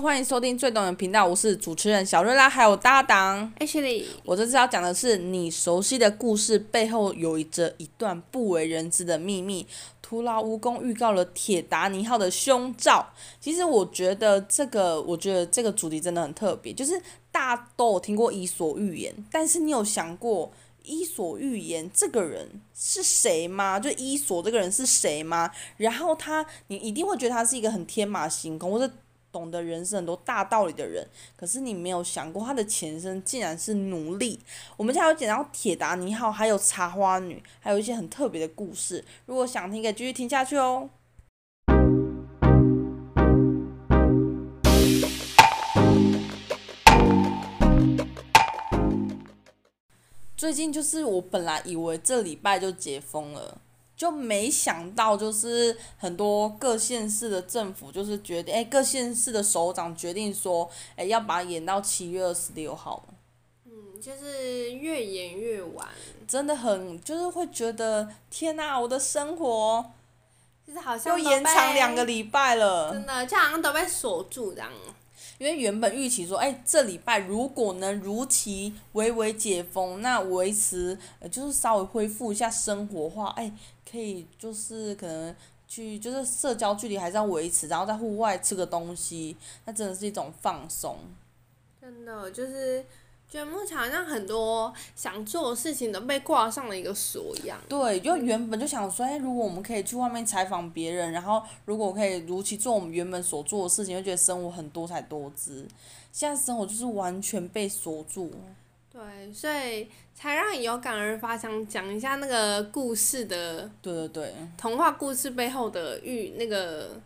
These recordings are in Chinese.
欢迎收听最懂的频道，我是主持人小瑞拉，还有搭档 Ashley。我这次要讲的是你熟悉的故事背后有着一段不为人知的秘密。徒劳无功预告了铁达尼号的凶兆。其实我觉得这个，我觉得这个主题真的很特别，就是大家都有听过伊索寓言，但是你有想过伊索寓言这个人是谁吗？就伊索这个人是谁吗？然后他，你一定会觉得他是一个很天马行空，或者。懂得人生很多大道理的人，可是你没有想过他的前身竟然是奴隶。我们现在有讲到铁达尼号，还有茶花女，还有一些很特别的故事。如果想听，可以继续听下去哦。最近就是我本来以为这礼拜就解封了。就没想到，就是很多各县市的政府就是决定，哎，各县市的首长决定说，哎，要把它延到七月二十六号。嗯，就是越演越晚。真的很，就是会觉得，天哪，我的生活，就是好像又延长两个礼拜了。真的，就好像都被锁住这样。因为原本预期说，哎，这礼拜如果能如期微微解封，那维持，呃，就是稍微恢复一下生活化，哎，可以就是可能去，就是社交距离还是要维持，然后在户外吃个东西，那真的是一种放松。真的就是。觉得目前好像很多想做的事情都被挂上了一个锁一样。对，就原本就想说，哎，如果我们可以去外面采访别人，然后如果可以如期做我们原本所做的事情，就觉得生活很多彩多姿。现在生活就是完全被锁住。对，所以才让你有感而发，想讲一下那个故事的。对对对。童话故事背后的寓那个。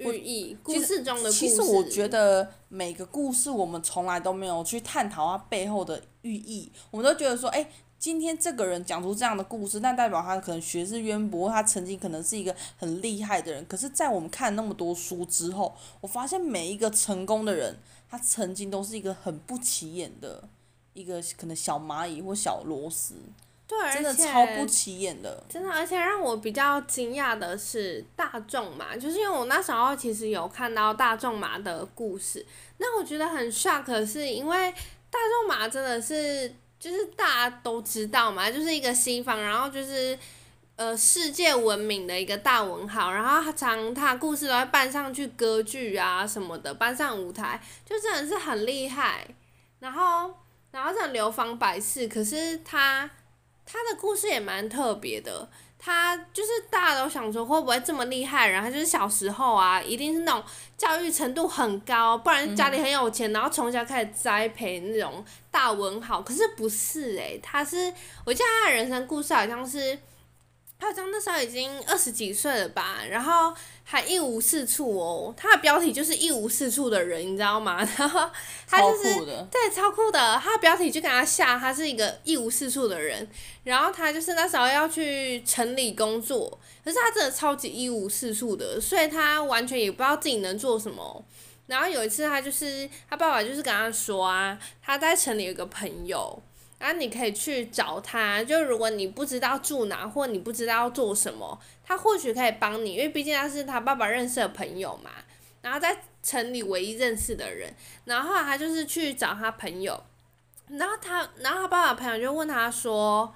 寓意，故事中的故事。其实我觉得每个故事我们从来都没有去探讨它背后的寓意，我们都觉得说，哎，今天这个人讲出这样的故事，但代表他可能学识渊博，他曾经可能是一个很厉害的人。可是，在我们看那么多书之后，我发现每一个成功的人，他曾经都是一个很不起眼的一个可能小蚂蚁或小螺丝。对，真的超不起眼的。真的，而且让我比较惊讶的是大众马，就是因为我那时候其实有看到大众马的故事，那我觉得很 shock，是因为大众马真的是就是大家都知道嘛，就是一个西方，然后就是呃世界闻名的一个大文豪，然后他常他故事都会搬上去歌剧啊什么的，搬上舞台，就真的是很厉害，然后然后很流芳百世，可是他。他的故事也蛮特别的，他就是大家都想说会不会这么厉害，然后就是小时候啊，一定是那种教育程度很高，不然家里很有钱，然后从小开始栽培那种大文豪。可是不是诶、他是我记得他的人生故事好像是。他好像那时候已经二十几岁了吧，然后还一无是处哦。他的标题就是一无是处的人，你知道吗？然后他就是对，超酷的。他的标题就给他下，他是一个一无是处的人。然后他就是那时候要去城里工作，可是他真的超级一无是处的，所以他完全也不知道自己能做什么。然后有一次，他就是他爸爸就是跟他说啊，他在城里有个朋友。然后你可以去找他，就如果你不知道住哪，或你不知道做什么，他或许可以帮你，因为毕竟他是他爸爸认识的朋友嘛。然后在城里唯一认识的人，然后他就是去找他朋友，然后他，然后他爸爸朋友就问他说：“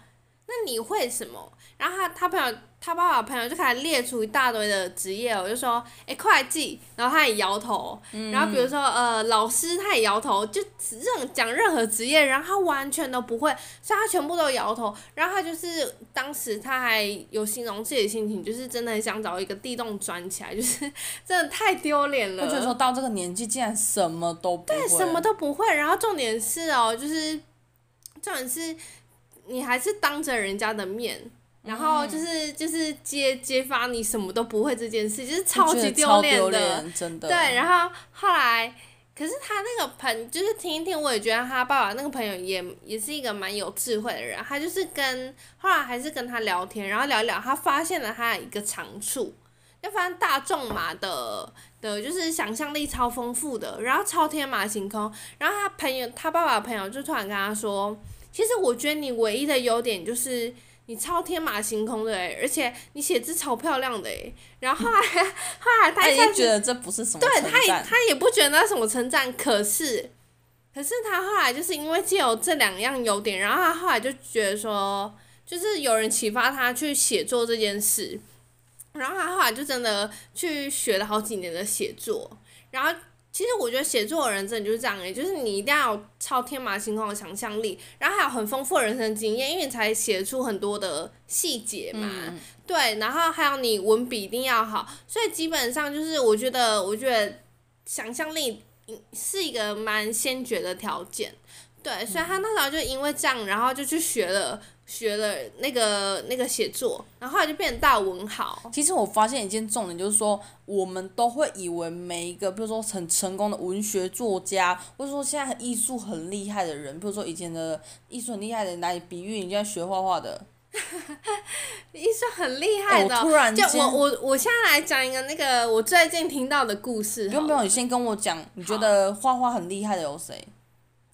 那你会什么？”然后他他朋友。他爸爸朋友就开始列出一大堆的职业，我就说，哎，会计，然后他也摇头，然后比如说，呃，老师他也摇头，就任讲任何职业，然后他完全都不会，所以他全部都摇头，然后他就是当时他还有形容自己的心情，就是真的很想找一个地洞钻起来，就是真的太丢脸了。我觉得说到这个年纪，竟然什么都不会，对，什么都不会，然后重点是哦，就是重点是，你还是当着人家的面。然后就是就是揭揭发你什么都不会这件事，就是超级丢脸的，真的。对，然后后来，可是他那个朋，就是听一听，我也觉得他爸爸那个朋友也也是一个蛮有智慧的人。他就是跟后来还是跟他聊天，然后聊一聊，他发现了他有一个长处，就发现大众嘛的的，就是想象力超丰富的，然后超天马行空。然后他朋友，他爸爸的朋友就突然跟他说，其实我觉得你唯一的优点就是。你超天马行空的诶，而且你写字超漂亮的诶。然后后来后来他也觉得这不是什么对，他也他也不觉得那是什么称赞，可是可是他后来就是因为借有这两样优点，然后他后来就觉得说，就是有人启发他去写作这件事，然后他后来就真的去学了好几年的写作，然后。其实我觉得写作的人真的就是这样诶，就是你一定要有超天马行空的想象力，然后还有很丰富的人生经验，因为你才写出很多的细节嘛。嗯、对，然后还有你文笔一定要好，所以基本上就是我觉得，我觉得想象力是一个蛮先决的条件。对，所以他那时候就因为这样，然后就去学了。学了那个那个写作，然后后来就变成大文豪。其实我发现一件重点，就是说我们都会以为每一个，比如说很成功的文学作家，或者说现在艺术很厉害的人，比如说以前的艺术很厉害的人，拿你比喻，你现在学画画的，艺术很厉害的。我突然，就我我我现在来讲一个那个我最近听到的故事。不用不用，你先跟我讲，你觉得画画很厉害的有谁？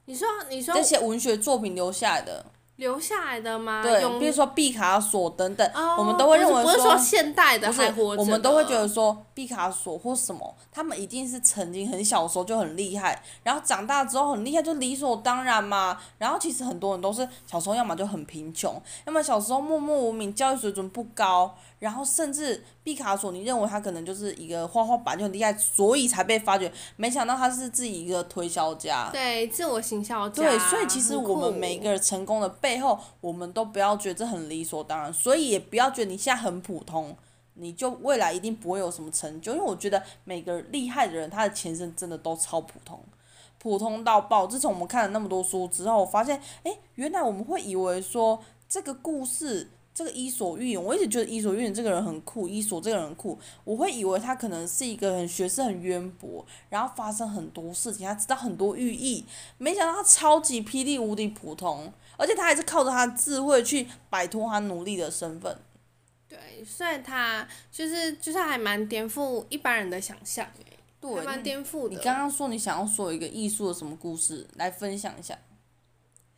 你说你说这些文学作品留下来的。留下来的吗？对，比如说毕卡索等等，哦、我们都会认为说，不是说现代的还活着的，我们都会觉得说毕卡索或什么，他们一定是曾经很小的时候就很厉害，然后长大之后很厉害，就理所当然嘛。然后其实很多人都是小时候要么就很贫穷，要么小时候默默无名，教育水准不高。然后甚至毕卡索，你认为他可能就是一个画画板就很厉害，所以才被发掘。没想到他是自己一个推销家，对，自我行销家。对，所以其实我们每一个人成功的背后，我们都不要觉得这很理所当然，所以也不要觉得你现在很普通，你就未来一定不会有什么成就。因为我觉得每个厉害的人，他的前身真的都超普通，普通到爆。自从我们看了那么多书之后，我发现，诶，原来我们会以为说这个故事。这个伊索寓言，我一直觉得伊索寓言这个人很酷，伊索这个人很酷。我会以为他可能是一个很学识很渊博，然后发生很多事情，他知道很多寓意。没想到他超级霹雳无敌普通，而且他还是靠着他的智慧去摆脱他奴隶的身份。对，所以他就是就是还蛮颠覆一般人的想象，对，还蛮颠覆的。你刚刚说你想要说一个艺术的什么故事来分享一下？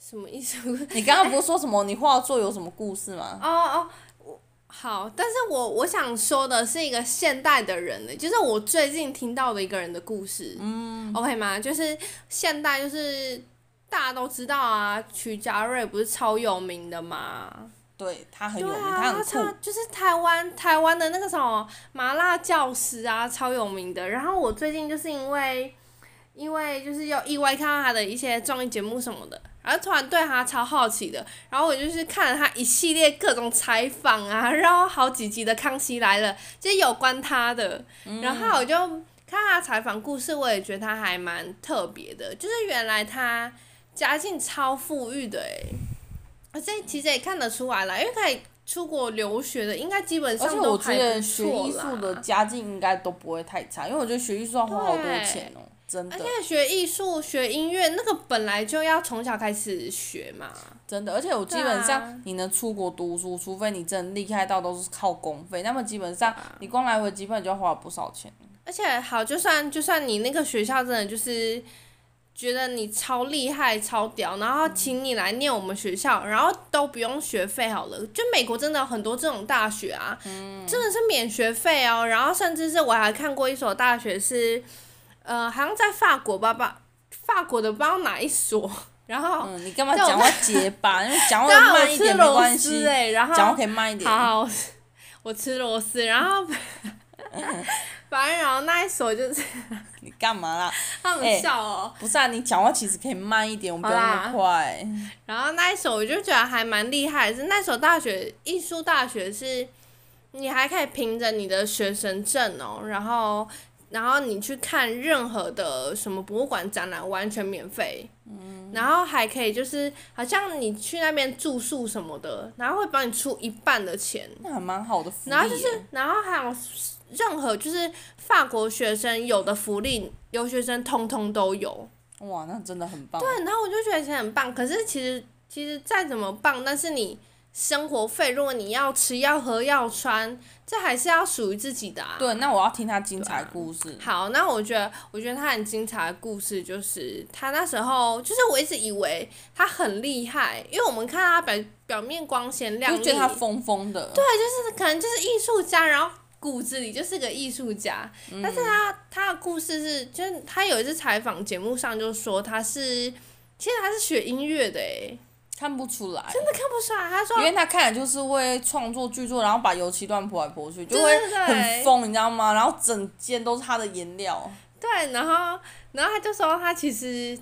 什么意思？你刚刚不是说什么？你画作有什么故事吗？哦哦，我好，但是我我想说的是一个现代的人呢，就是我最近听到的一个人的故事。嗯，OK 吗？就是现代，就是大家都知道啊，曲家瑞不是超有名的嘛？对，他很有名，啊、他很酷。就是台湾台湾的那个什么麻辣教师啊，超有名的。然后我最近就是因为因为就是有意外看到他的一些综艺节目什么的。然后突然对他超好奇的，然后我就是看了他一系列各种采访啊，然后好几集的《康熙来了》，就是有关他的，然后我就看他采访故事，我也觉得他还蛮特别的，就是原来他家境超富裕的诶，而且其实也看得出来了，因为可以出国留学的，应该基本上都还不错啦。而且我觉得学艺术的家境应该都不会太差，因为我觉得学艺术要花好多钱哦。而且学艺术、学音乐，那个本来就要从小开始学嘛。真的，而且我基本上你能出国读书，啊、除非你真的厉害到都是靠公费，那么基本上你光来回机票就要花了不少钱。而且好，就算就算你那个学校真的就是觉得你超厉害、超屌，然后请你来念我们学校，然后都不用学费好了。就美国真的有很多这种大学啊，嗯、真的是免学费哦。然后甚至是我还看过一所大学是。呃，好像在法国吧吧，法国的不知道哪一所，然后。嗯，你干嘛讲话结巴？因 为讲话慢一点没关系。欸、然后讲话可以慢一点。好，好，我吃螺丝，然后，反正然后那一所就是。你干嘛啦？他们笑哦、欸。不是啊，你讲话其实可以慢一点，我们不要那么快。然后那一所我就觉得还蛮厉害，是那所大学艺术大学是，你还可以凭着你的学生证哦，然后。然后你去看任何的什么博物馆展览，完全免费。嗯。然后还可以就是，好像你去那边住宿什么的，然后会帮你出一半的钱。那还蛮好的福利。然后就是，然后还有任何就是法国学生有的福利，留学生通通都有。哇，那真的很棒。对，然后我就觉得其实很棒。可是其实其实再怎么棒，但是你生活费，如果你要吃要喝要穿，这还是要属于自己的啊。对，那我要听他精彩故事。啊、好，那我觉得，我觉得他很精彩的故事就是他那时候，就是我一直以为他很厉害，因为我们看他表表面光鲜亮丽，就觉得他疯疯的。对，就是可能就是艺术家，然后骨子里就是个艺术家。嗯、但是他他的故事是，就是他有一次采访节目上就说他是，其实他是学音乐的诶。看不出来，真的看不出来。他说，因为他看起来就是会创作剧作，然后把油漆乱泼来泼去，就会很疯，你知道吗？然后整间都是他的颜料。对，然后，然后他就说他其实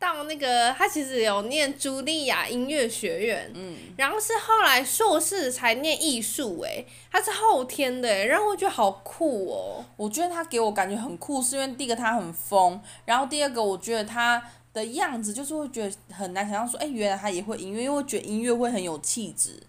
到那个，他其实有念茱莉亚音乐学院，嗯，然后是后来硕士才念艺术，诶，他是后天的，诶，然后我觉得好酷哦。我觉得他给我感觉很酷，是因为第一个他很疯，然后第二个我觉得他。的样子就是会觉得很难想象，说，哎，原来他也会音乐，因为我觉得音乐会很有气质，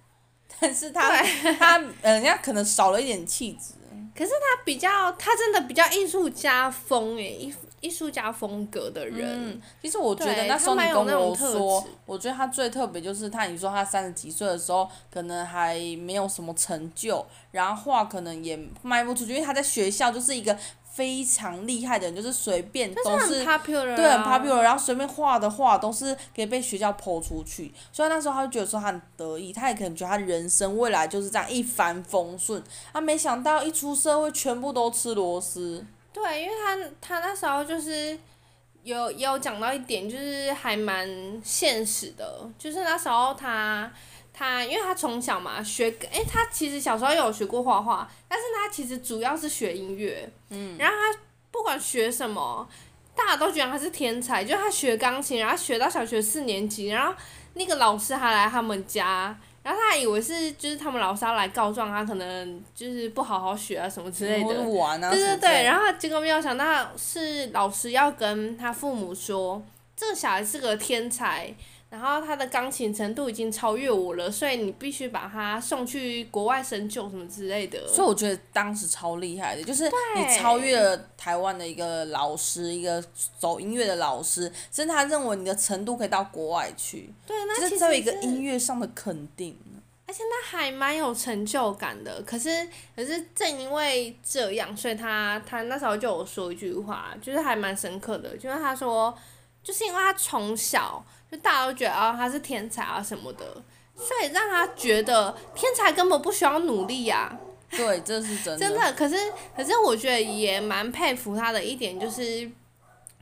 但是他他呃，人家可能少了一点气质。可是他比较，他真的比较艺术家风诶，艺艺术家风格的人。嗯，其实我觉得那时候你跟我说，我觉得他最特别就是他，你说他三十几岁的时候，可能还没有什么成就，然后画可能也卖不出去，因为他在学校就是一个。非常厉害的人，就是随便都是，对，很 popular，然后随便画的画都是可以被学校抛出去，所以那时候他就觉得说他很得意，他也可能觉得他人生未来就是这样一帆风顺，他没想到一出社会全部都吃螺丝。对，因为他他那时候就是有也有讲到一点，就是还蛮现实的，就是那时候他。他因为他从小嘛学，哎、欸，他其实小时候有学过画画，但是他其实主要是学音乐。嗯。然后他不管学什么，大家都觉得他是天才。就他学钢琴，然后学到小学四年级，然后那个老师还来他们家，然后他还以为是就是他们老师要来告状他，可能就是不好好学啊什么之类的。玩啊。对对对，然后结果没有想到是老师要跟他父母说，这个小孩是个天才。然后他的钢琴程度已经超越我了，所以你必须把他送去国外深究什么之类的。所以我觉得当时超厉害的，就是你超越了台湾的一个老师，一个走音乐的老师，甚至他认为你的程度可以到国外去。对，那其实是，一个音乐上的肯定。而且他还蛮有成就感的。可是，可是正因为这样，所以他他那时候就有说一句话，就是还蛮深刻的，就是他说，就是因为他从小。就大家都觉得啊，他是天才啊什么的，所以让他觉得天才根本不需要努力呀、啊。对，这是真的。真的，可是可是我觉得也蛮佩服他的一点就是，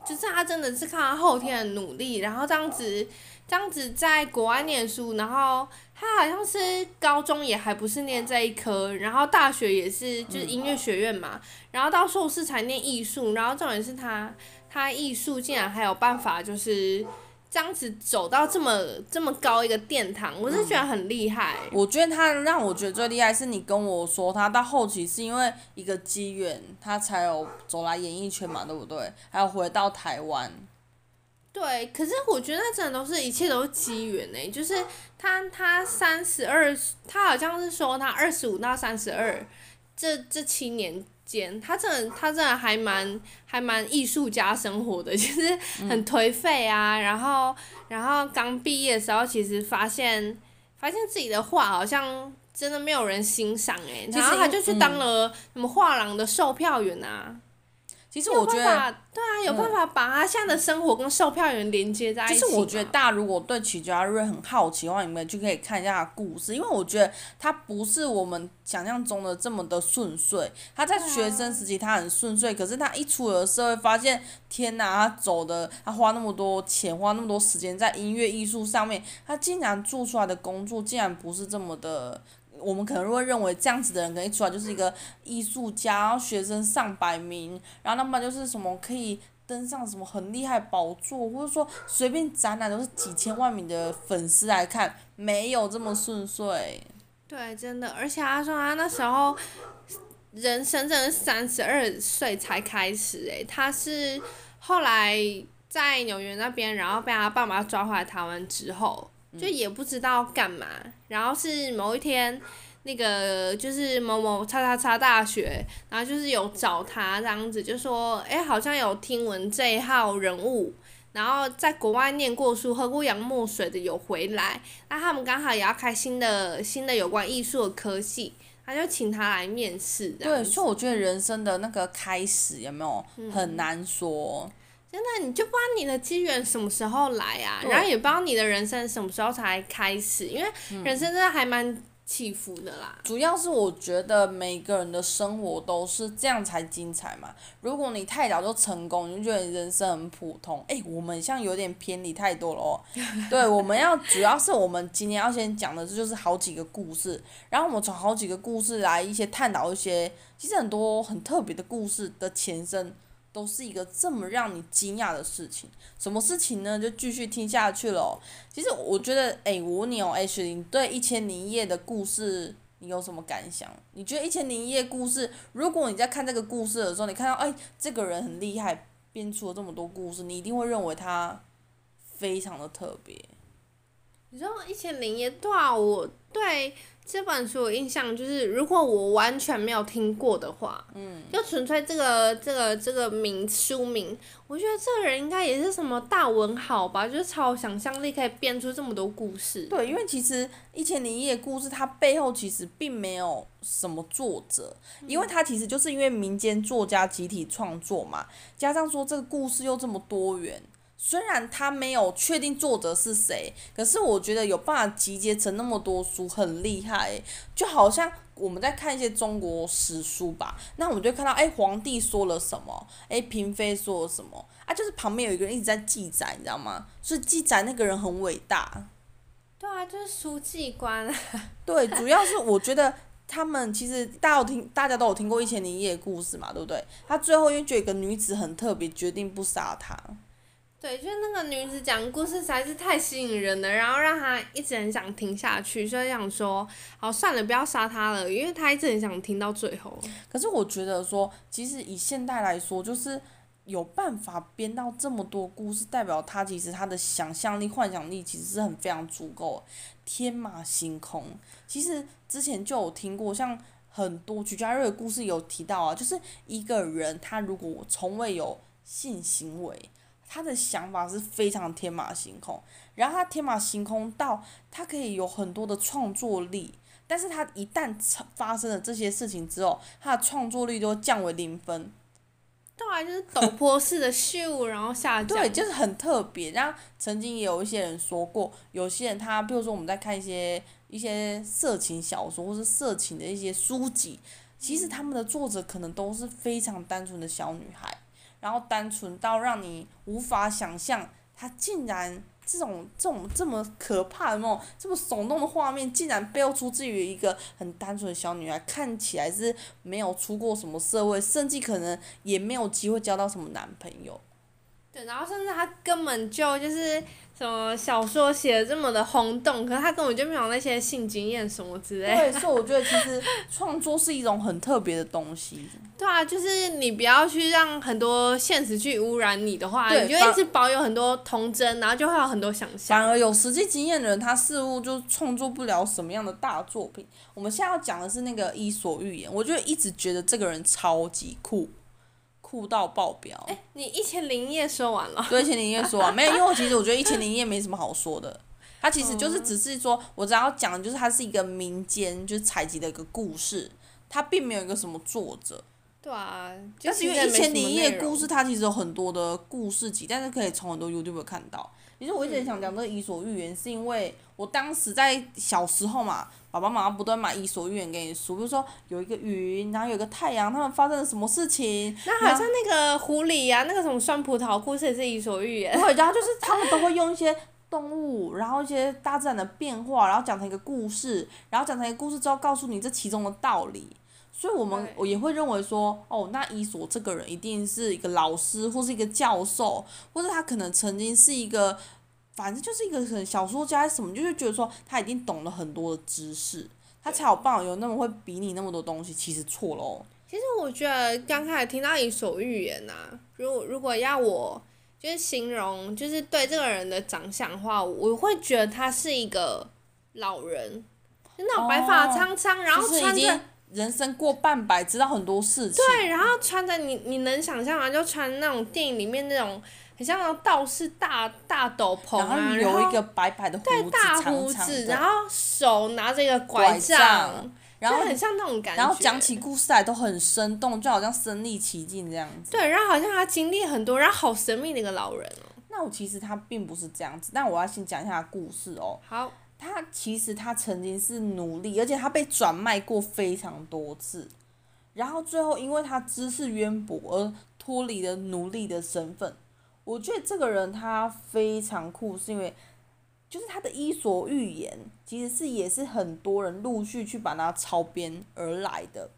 就是他真的是靠他后天的努力，然后这样子这样子在国外念书，然后他好像是高中也还不是念这一科，然后大学也是就是音乐学院嘛，然后到硕士才念艺术，然后重点是他他艺术竟然还有办法就是。这样子走到这么这么高一个殿堂，我是觉得很厉害。嗯，我觉得他让我觉得最厉害是你跟我说他到后期是因为一个机缘，他才有走来演艺圈嘛，对不对？还有回到台湾。对，可是我觉得那真的都是一切都是机缘呢。就是他他三十二，他好像是说他二十五到三十二，这这七年。他真的，他真的还蛮还蛮艺术家生活的，其 实很颓废啊。嗯、然后，然后刚毕业的时候，其实发现发现自己的画好像真的没有人欣赏哎，然后他就去当了什么画廊的售票员啊。其实我觉得，对啊，有办法把他现在的生活跟售票员连接在一起。其实我觉得，大家如果对曲家瑞很好奇的话，你们就可以看一下他故事，因为我觉得他不是我们想象中的这么的顺遂。他在学生时期他很顺遂，可是他一出了社会，发现天哪，他走的，他花那么多钱，花那么多时间在音乐艺术上面，他竟然做出来的工作竟然不是这么的。我们可能会认为这样子的人，可能一出来就是一个艺术家，学生上百名，然后那么就是什么可以登上什么很厉害宝座，或者说随便展览都是几千万名的粉丝来看，没有这么顺遂。对，真的，而且他说他那时候人生真的三十二岁才开始，诶，他是后来在纽约那边，然后被他爸妈抓回来台湾之后。就也不知道干嘛，然后是某一天，那个就是某某叉叉叉大学，然后就是有找他这样子，就说，哎，好像有听闻这一号人物，然后在国外念过书、喝过洋墨水的有回来，那他们刚好也要开新的新的有关艺术的科系，他就请他来面试。对，所以我觉得人生的那个开始有没有很难说。嗯真的，你就不知道你的机缘什么时候来啊，然后也不知道你的人生什么时候才开始，因为人生真的还蛮起伏的啦。主要是我觉得每个人的生活都是这样才精彩嘛。如果你太早就成功，你就觉得你人生很普通。哎，我们像有点偏离太多了哦。对，我们要主要是我们今天要先讲的，这就是好几个故事，然后我们从好几个故事来一些探讨一些，其实很多很特别的故事的前身。都是一个这么让你惊讶的事情，什么事情呢？就继续听下去喽。其实我觉得，哎，我问你哦，哎，雪玲，对《一千零一夜》的故事，你有什么感想？你觉得《一千零一夜》故事，如果你在看这个故事的时候，你看到哎，这个人很厉害，编出了这么多故事，你一定会认为他非常的特别。你知道《一千零一夜》对啊，我对。这本书我印象就是，如果我完全没有听过的话，嗯，就纯粹这个这个这个名书名，我觉得这个人应该也是什么大文豪吧，就是超想象力，可以编出这么多故事。对，因为其实《一千零一夜》故事它背后其实并没有什么作者，因为它其实就是因为民间作家集体创作嘛，加上说这个故事又这么多元。虽然他没有确定作者是谁，可是我觉得有办法集结成那么多书很厉害，就好像我们在看一些中国史书吧，那我们就看到，哎，皇帝说了什么，哎，嫔妃说了什么，啊，就是旁边有一个人一直在记载，你知道吗？所以记载那个人很伟大。对啊，就是书记官。对，主要是我觉得他们其实大家有听，大家都有听过《一千零一夜》的故事嘛，对不对？他最后因为觉得一个女子很特别，决定不杀她。对，就是那个女子讲故事实在是太吸引人了，然后让他一直很想听下去，所以想说，好算了，不要杀他了，因为他一直很想听到最后。可是我觉得说，其实以现代来说，就是有办法编到这么多故事，代表他其实他的想象力、幻想力其实是很非常足够，天马行空。其实之前就有听过，像很多徐家瑞的故事有提到啊，就是一个人他如果从未有性行为。他的想法是非常天马行空，然后他天马行空到他可以有很多的创作力，但是他一旦发生了这些事情之后，他的创作力就会降为零分。对啊，就是陡坡式的秀，然后下降。对，就是很特别。然后曾经也有一些人说过，有些人他，比如说我们在看一些一些色情小说或是色情的一些书籍，其实他们的作者可能都是非常单纯的小女孩。然后单纯到让你无法想象，她竟然这种这种这么可怕的梦这么耸动的画面，竟然背出自于一个很单纯的小女孩，看起来是没有出过什么社会，甚至可能也没有机会交到什么男朋友。对，然后甚至她根本就就是。什么小说写的这么的轰动，可是他根本就没有那些性经验什么之类的。对，所以我觉得其实创作是一种很特别的东西。对啊，就是你不要去让很多现实去污染你的话，你就一直保有很多童真，然后就会有很多想象。反而有实际经验的人，他似乎就创作不了什么样的大作品。我们现在要讲的是那个《伊索寓言》，我就一直觉得这个人超级酷。酷到爆表！哎、欸，你一千零一夜说完了？对，一千零一夜说完没有？因为其实我觉得一千零一夜没什么好说的，它其实就是只是说，我只要讲的就是它是一个民间就是采集的一个故事，它并没有一个什么作者。对啊，但是因为一千零一夜故事，它其实有很多的故事集，但是可以从很多 YouTube 看到。其实我一直想讲这个《伊索寓言》，是因为我当时在小时候嘛，爸爸妈妈不断买《伊索寓言》给你说，比如说有一个云，然后有一个太阳，他们发生了什么事情？那好像那个狐狸呀、啊，那个什么酸葡萄故事也是《伊索寓言》。对，然后就是他们都会用一些动物，然后一些大自然的变化，然后讲成一个故事，然后讲成一个故事之后，告诉你这其中的道理。所以我们我也会认为说，哦，那伊索这个人一定是一个老师，或是一个教授，或者他可能曾经是一个，反正就是一个很小说家什么，就是觉得说他已经懂了很多的知识，他才有办法有那么会比拟那么多东西，其实错了哦。其实我觉得刚开始听到伊索寓言呐，如果如果要我就是形容，就是对这个人的长相的话，我会觉得他是一个老人，就那种白发苍苍，哦、然后穿着。人生过半百，知道很多事情。对，然后穿着你你能想象吗？就穿那种电影里面那种很像那种道士大大斗篷啊，然后有一个白白的胡子，对，大胡子，然后手拿着一个拐杖，拐杖然后很像那种感觉。然后讲起故事来都很生动，就好像身临其境这样子。对，然后好像他经历很多，然后好神秘的一个老人哦。那我其实他并不是这样子，但我要先讲一下他故事哦。好。他其实他曾经是奴隶，而且他被转卖过非常多次，然后最后因为他知识渊博而脱离了奴隶的身份。我觉得这个人他非常酷，是因为就是他的《伊索寓言》其实是也是很多人陆续去把它抄编而来的。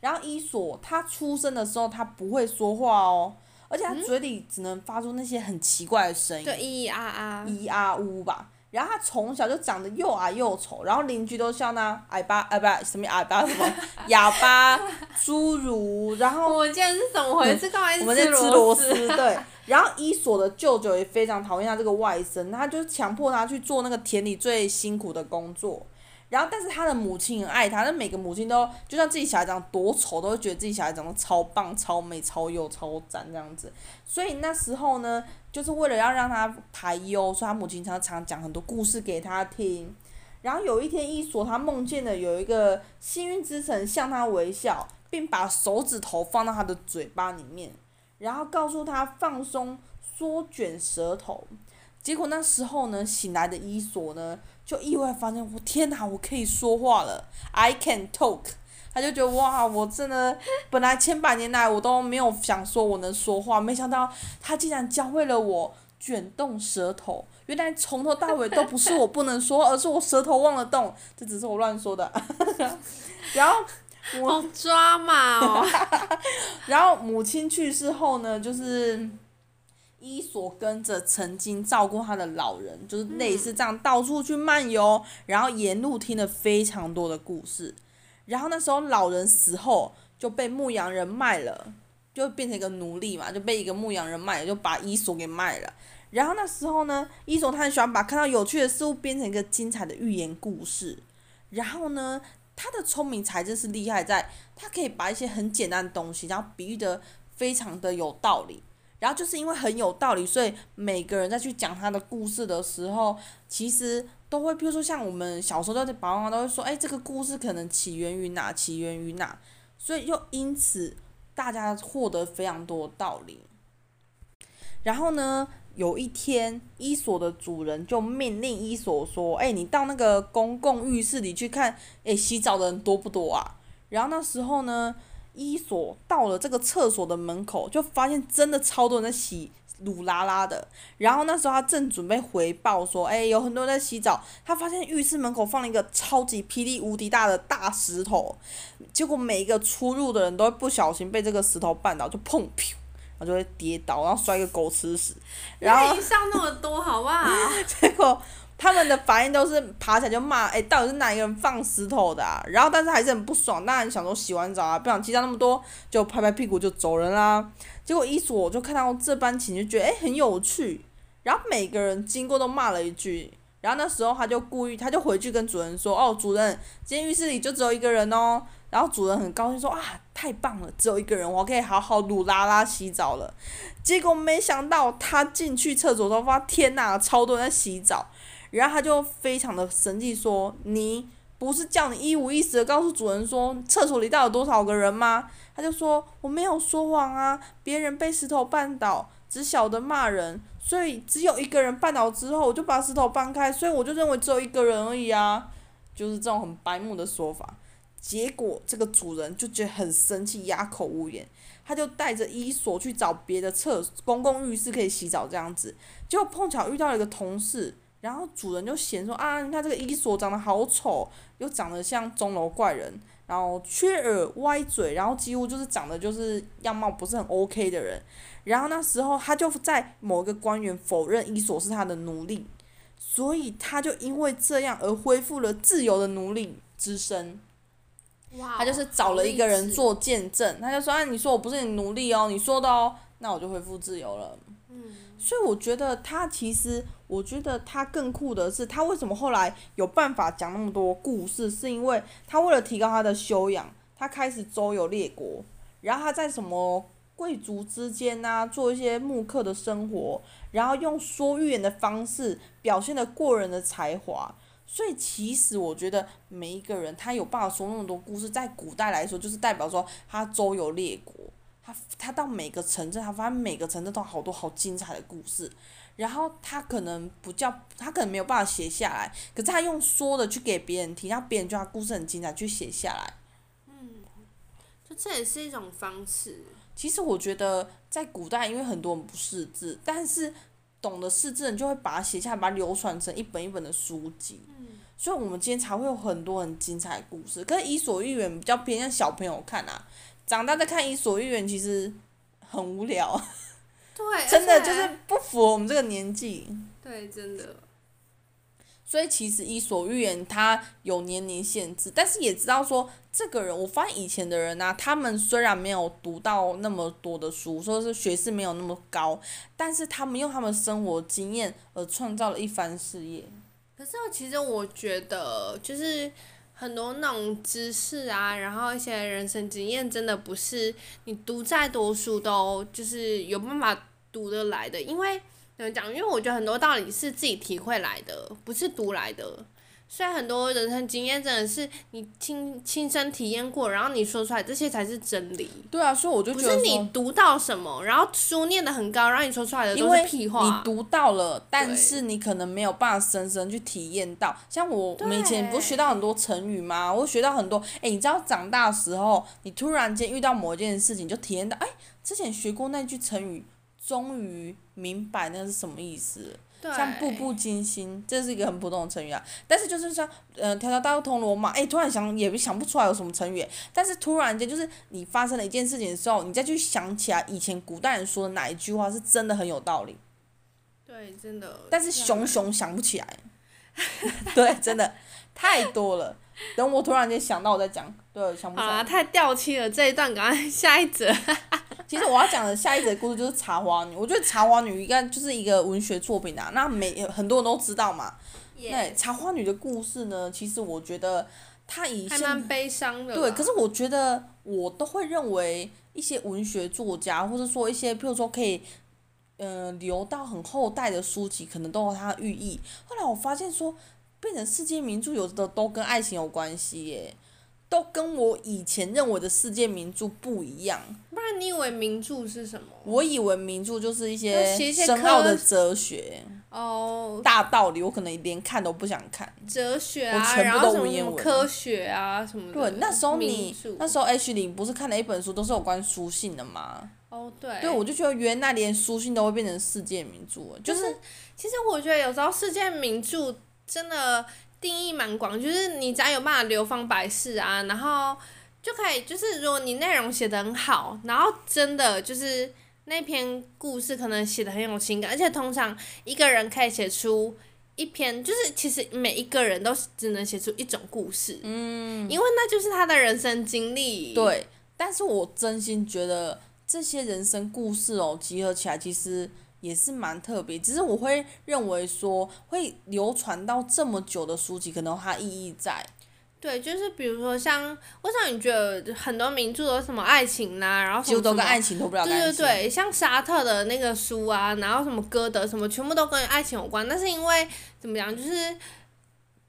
然后伊索他出生的时候他不会说话哦，而且他嘴里只能发出那些很奇怪的声音，就咿咿啊啊，咿啊呜吧。然后他从小就长得又矮又丑，然后邻居都笑他矮巴，呃，不，什么矮巴什么 哑巴、侏儒，然后我们竟然是怎么回事？我们在吃螺丝，对。然后伊索的舅舅也非常讨厌他这个外甥，他就强迫他去做那个田里最辛苦的工作。然后，但是他的母亲很爱他，那每个母亲都就像自己小孩长得多丑，都会觉得自己小孩长得超棒、超美、超优、超赞这样子。所以那时候呢，就是为了要让他排忧，所以他母亲常常讲很多故事给他听。然后有一天，伊索他梦见了有一个幸运之神向他微笑，并把手指头放到他的嘴巴里面，然后告诉他放松、缩卷舌头。结果那时候呢，醒来的伊索呢，就意外发现，我天哪，我可以说话了，I can talk。他就觉得哇，我真的本来千百年来我都没有想说我能说话，没想到他竟然教会了我卷动舌头。原来从头到尾都不是我不能说，而是我舌头忘了动，这只是我乱说的。然后我抓嘛哦。然后母亲去世后呢，就是。伊索跟着曾经照顾他的老人，就是类似这样到处去漫游，然后沿路听了非常多的故事。然后那时候老人死后就被牧羊人卖了，就变成一个奴隶嘛，就被一个牧羊人卖了，就把伊索给卖了。然后那时候呢，伊索他很喜欢把看到有趣的事物编成一个精彩的寓言故事。然后呢，他的聪明才智是厉害在，他可以把一些很简单的东西，然后比喻的非常的有道理。然后就是因为很有道理，所以每个人在去讲他的故事的时候，其实都会，比如说像我们小时候的爸爸妈妈都会说，哎，这个故事可能起源于哪，起源于哪，所以又因此大家获得非常多道理。然后呢，有一天，伊索的主人就命令伊索说，哎，你到那个公共浴室里去看，哎，洗澡的人多不多啊？然后那时候呢，伊索到了这个厕所的门口，就发现真的超多人在洗，鲁拉拉的。然后那时候他正准备回报说：“哎，有很多人在洗澡。”他发现浴室门口放了一个超级霹雳无敌大的大石头，结果每一个出入的人都会不小心被这个石头绊倒，就砰砰，然后就会跌倒，然后摔个狗吃屎。然后一上那么多，好不好？结果。他们的反应都是爬起来就骂，哎、到底是哪一个人放石头的啊？然后但是还是很不爽，当然想说洗完澡啊，不想计较那么多，就拍拍屁股就走人啦。结果伊索就看到这般情，就觉得哎、很有趣。然后每个人经过都骂了一句，然后那时候他就故意，他就回去跟主人说，哦，主人，今天浴室里就只有一个人哦。然后主人很高兴说，啊，太棒了，只有一个人，我可以好好撸拉拉洗澡了。结果没想到他进去厕所都发现天哪，超多人在洗澡。然后他就非常的生气说：“你不是叫你一五一十的告诉主人说厕所里到底有多少个人吗？”他就说：“我没有说谎啊，别人被石头绊倒，只晓得骂人，所以只有一个人绊倒之后，我就把石头搬开，所以我就认为只有一个人而已啊。”就是这种很白目的说法。结果这个主人就觉得很生气，哑口无言。他就带着伊索去找别的厕公共浴室可以洗澡这样子，结果碰巧遇到了一个同事。然后主人就嫌说啊，你看这个伊索长得好丑，又长得像钟楼怪人，然后缺耳歪嘴，然后几乎就是长得就是样貌不是很 OK 的人。然后那时候他就在某一个官员否认伊索是他的奴隶，所以他就因为这样而恢复了自由的奴隶之身。哇！他就是找了一个人做见证，他就说啊，你说我不是你奴隶哦，你说的哦，那我就恢复自由了。嗯。所以我觉得他其实。我觉得他更酷的是，他为什么后来有办法讲那么多故事？是因为他为了提高他的修养，他开始周游列国，然后他在什么贵族之间啊，做一些木刻的生活，然后用说寓言的方式表现了过人的才华。所以其实我觉得每一个人他有办法说那么多故事，在古代来说就是代表说他周游列国，他他到每个城镇，他发现每个城镇都好多好精彩的故事，然后他可能不叫他可能没有办法写下来，可是他用说的去给别人听，让别人觉得他故事很精彩，去写下来。嗯，就这也是一种方式。其实我觉得在古代，因为很多人不识字，但是懂得识字的人就会把它写下来，把它流传成一本一本的书籍。嗯所以，我们今天才会有很多很精彩的故事。可是《伊索寓言》比较偏向小朋友看啊，长大再看《伊索寓言》其实很无聊。对，真的就是不符合我们这个年纪。对，真的。所以其实《伊索寓言》它有年龄限制，但是也知道说这个人，我发现以前的人啊，他们虽然没有读到那么多的书，说是学识没有那么高，但是他们用他们生活经验而创造了一番事业。可是，其实我觉得，就是很多那种知识啊，然后一些人生经验，真的不是你读再多书都就是有办法读得来的。因为怎么讲？因为我觉得很多道理是自己体会来的，不是读来的。虽然很多人生经验真的是你亲亲身体验过，然后你说出来，这些才是真理。对啊，所以我就觉得不是你读到什么，然后书念得很高，然后你说出来的都是屁话。你读到了，但是你可能没有办法深深去体验到。像我，我以前不是学到很多成语吗？我学到很多。哎，你知道长大的时候，你突然间遇到某一件事情，就体验到，哎，之前学过那句成语，终于明白那是什么意思。像步步惊心，这是一个很普通的成语啊。但是就是说，呃，条条大路通罗马，哎，突然想也想不出来有什么成语。但是突然间，就是你发生了一件事情的时候，你再去想起来以前古代人说的哪一句话是真的很有道理。对，真的。但是熊熊想不起来。对，真的太多了。等我突然间想到，我再讲。对，想不起来。啊，太掉漆了这一段，赶快下一则。其实我要讲的下一则故事就是茶花女，我觉得茶花女应该就是一个文学作品啊，那每很多人都知道嘛。对，Yeah. 茶花女的故事呢，其实我觉得她以前还蛮悲伤的。对，可是我觉得我都会认为一些文学作家，或者说一些譬如说可以，嗯、呃，留到很后代的书籍，可能都有它的寓意。后来我发现说，变成世界名著，有的都跟爱情有关系耶。都跟我以前认为的世界名著不一样。不然你以为名著是什么？我以为名著就是一些深奥的哲学哦，大道理，我可能连看都不想看。哲学啊，我全部都文言文。科学啊什么的。对，那时候你那时候 H 零不是看了一本书，都是有关书信的吗？哦，对。对，我就觉得原来连书信都会变成世界名著，就是，就是其实我觉得有时候世界名著真的。定义蛮广，就是你只要有办法流芳百世啊，然后就可以，就是如果你内容写的很好，然后真的就是那篇故事可能写的很有情感，而且通常一个人可以写出一篇，就是其实每一个人都只能写出一种故事，嗯，因为那就是他的人生经历。对，但是我真心觉得这些人生故事哦，集合起来其实。也是蛮特别，只是我会认为说会流传到这么久的书籍，可能它意义在。对，就是比如说像，为什么你觉得很多名著都什么爱情呐、啊，然后什么，都跟爱情都不了。对对对，像沙特的那个书啊，然后什么歌德什么，全部都跟爱情有关。那是因为怎么讲？就是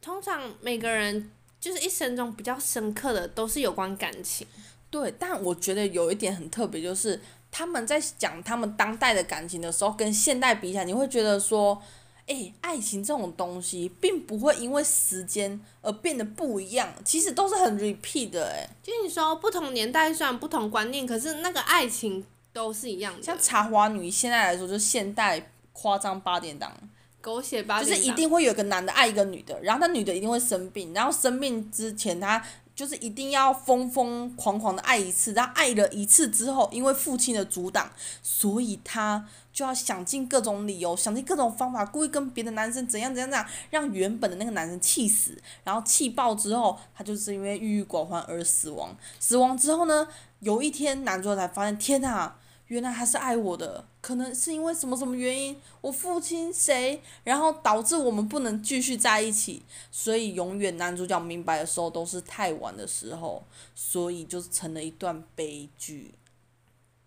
通常每个人就是一生中比较深刻的都是有关感情。对，但我觉得有一点很特别，就是。他们在讲他们当代的感情的时候，跟现代比起来，你会觉得说，诶、欸，爱情这种东西，并不会因为时间而变得不一样，其实都是很 repeat 的，诶。就你说不同年代虽然不同观念，可是那个爱情都是一样的。像茶花女现在来说，就是现代夸张八点档，狗血八就是一定会有个男的爱一个女的，然后那女的一定会生病，然后生病之前他。就是一定要疯疯狂狂的爱一次，然后爱了一次之后，因为父亲的阻挡，所以他就要想尽各种理由，想尽各种方法，故意跟别的男生怎样怎样怎样，让原本的那个男生气死，然后气爆之后，他就是因为郁郁寡欢而死亡。死亡之后呢，有一天男主角才发现，天啊，原来他是爱我的，可能是因为什么什么原因，我父亲谁，然后导致我们不能继续在一起，所以永远男主角明白的时候都是太晚的时候，所以就成了一段悲剧。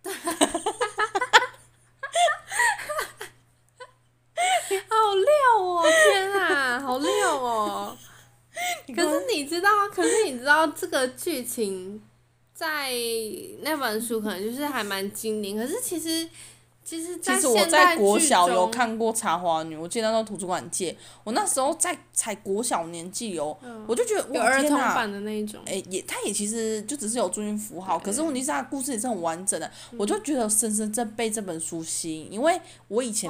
好料哦！天啊，好料哦！可是你知道，可是你知道这个剧情。在那本书可能就是还蛮精灵，可是其实，其实在，其实我在国小有看过《茶花女》，我记得那时候图书馆借，我那时候在才国小年纪哦，嗯、我就觉得有儿童版的那一种，哎，也，它也其实就只是有注音符号，可是问题是它故事也是很完整的，嗯、我就觉得深深在被这本书吸引，因为我以前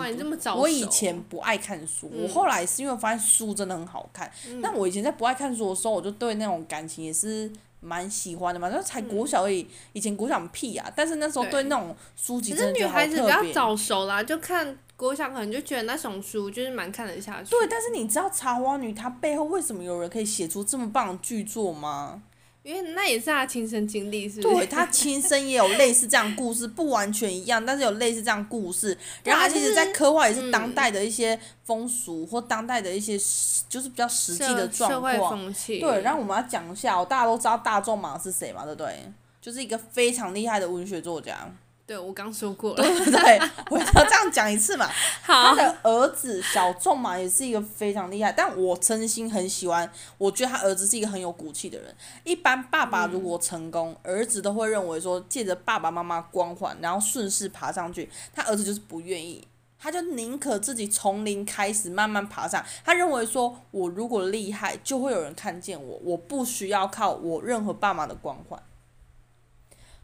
我以前不爱看书，嗯、我后来是因为发现书真的很好看，那、嗯、我以前在不爱看书的时候，我就对那种感情也是。蛮喜欢的嘛，那才国小而已，嗯、以前国小很屁啊，但是那时候对那种书籍真的好特别。其实女孩子比较早熟啦，就看国小可能就觉得那种书就是蛮看得下去。对，但是你知道《茶花女》她背后为什么有人可以写出这么棒的巨作吗？因为那也是他亲身经历，是不是？对，他亲身也有类似这样故事，不完全一样，但是有类似这样故事。然后他其实，在刻画也是当代的一些风俗或当代的一些，就是比较实际的状况。对，然后我们要讲一下，大家都知道大仲马是谁嘛？对不对？就是一个非常厉害的文学作家。对，我刚说过了。对我要这样讲一次嘛。好。他的儿子小仲嘛也是一个非常厉害，但我真心很喜欢。我觉得他儿子是一个很有骨气的人。一般爸爸如果成功，嗯、儿子都会认为说借着爸爸妈妈光环，然后顺势爬上去。他儿子就是不愿意，他就宁可自己从零开始慢慢爬上。他认为说，我如果厉害，就会有人看见我，我不需要靠我任何爸妈的光环。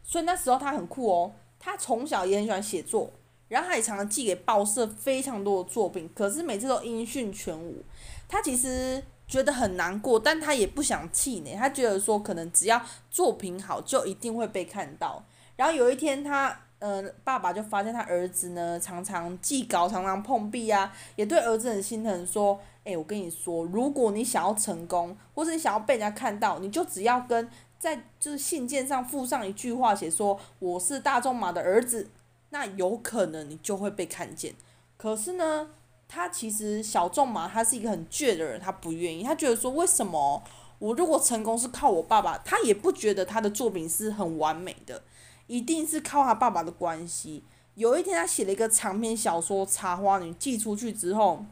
所以那时候他很酷哦。他从小也很喜欢写作，然后他也常常寄给报社非常多的作品，可是每次都音讯全无。他其实觉得很难过，但他也不想气馁。他觉得说，可能只要作品好，就一定会被看到。然后有一天他，他呃，爸爸就发现他儿子呢，常常寄稿，常常碰壁啊，也对儿子很心疼，说：“诶，我跟你说，如果你想要成功，或是你想要被人家看到，你就只要跟。”在就是信件上附上一句话，写说我是大仲马的儿子，那有可能你就会被看见。可是呢，他其实小仲马他是一个很倔的人，他不愿意，他觉得说，为什么我如果成功是靠我爸爸，他也不觉得他的作品是很完美的，一定是靠他爸爸的关系。有一天他写了一个长篇小说《茶花女》，寄出去之后，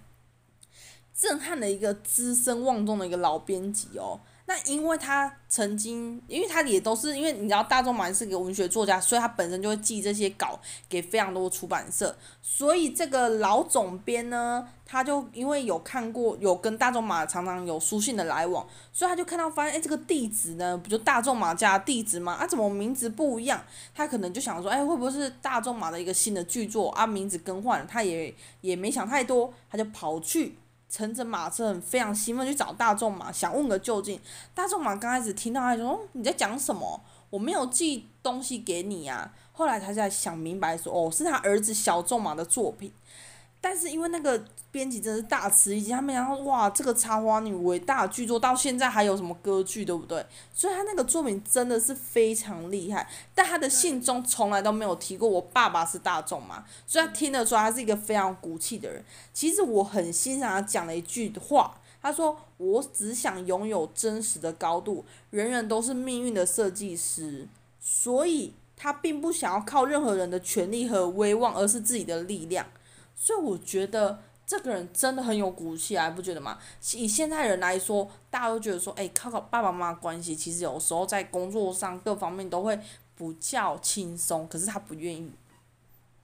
震撼了一个资深望重的一个老编辑哦。那因为他曾经，因为他也都是因为你知道大仲马是个文学作家，所以他本身就会寄这些稿给非常多出版社，所以这个老总编呢，他就因为有看过有跟大仲马常常有书信的来往，所以他就看到发现，哎，这个地址呢，不就大仲马家地址吗？啊，怎么名字不一样？他可能就想说，哎，会不会是大仲马的一个新的剧作啊？名字更换，他也也没想太多，他就跑去。乘着马车，很非常兴奋去找大众马，想问个究竟。大众马刚开始听到他说：“，你在讲什么？我没有寄东西给你呀。”后来他才想明白说：“哦，是他儿子小仲马的作品。”但是因为那个编辑真是大吃一惊，他们想到哇，这个插花女伟大的剧作到现在还有什么歌剧，对不对？所以他那个作品真的是非常厉害。但他的信中从来都没有提过我爸爸是大众嘛，所以他听得出来他是一个非常骨气的人。其实我很欣赏他讲了一句话，他说：“我只想拥有真实的高度，人人都是命运的设计师。”所以他并不想要靠任何人的权力和威望，而是自己的力量。所以我觉得这个人真的很有骨气啊，不觉得吗？以现在人来说，大家都觉得说，哎，靠靠爸爸妈妈关系，其实有时候在工作上各方面都会比较轻松，可是他不愿意。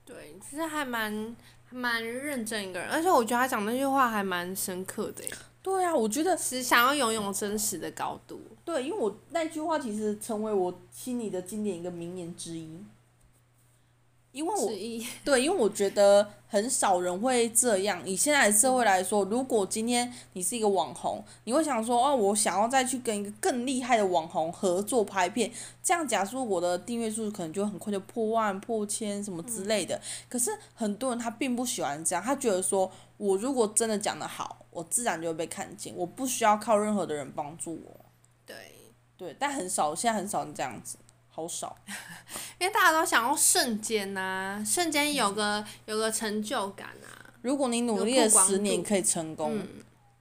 对，其实还蛮还蛮认真一个人，而且我觉得他讲那句话还蛮深刻的。对啊，我觉得是想要拥有真实的高度。对，因为我那句话其实成为我心里的经典一个名言之一。因为我 对，因为我觉得很少人会这样。以现在的社会来说，如果今天你是一个网红，你会想说，哦，我想要再去跟一个更厉害的网红合作拍片，这样假设我的订阅数可能就很快就破万、破千什么之类的。可是很多人他并不喜欢这样，他觉得说，我如果真的讲得好，我自然就会被看见，我不需要靠任何的人帮助我。对。对，但很少，现在很少人这样子。好少。因为大家都想要瞬间呐、啊，瞬间有个、嗯、有个成就感啊。如果你努力了十年可以成功，嗯、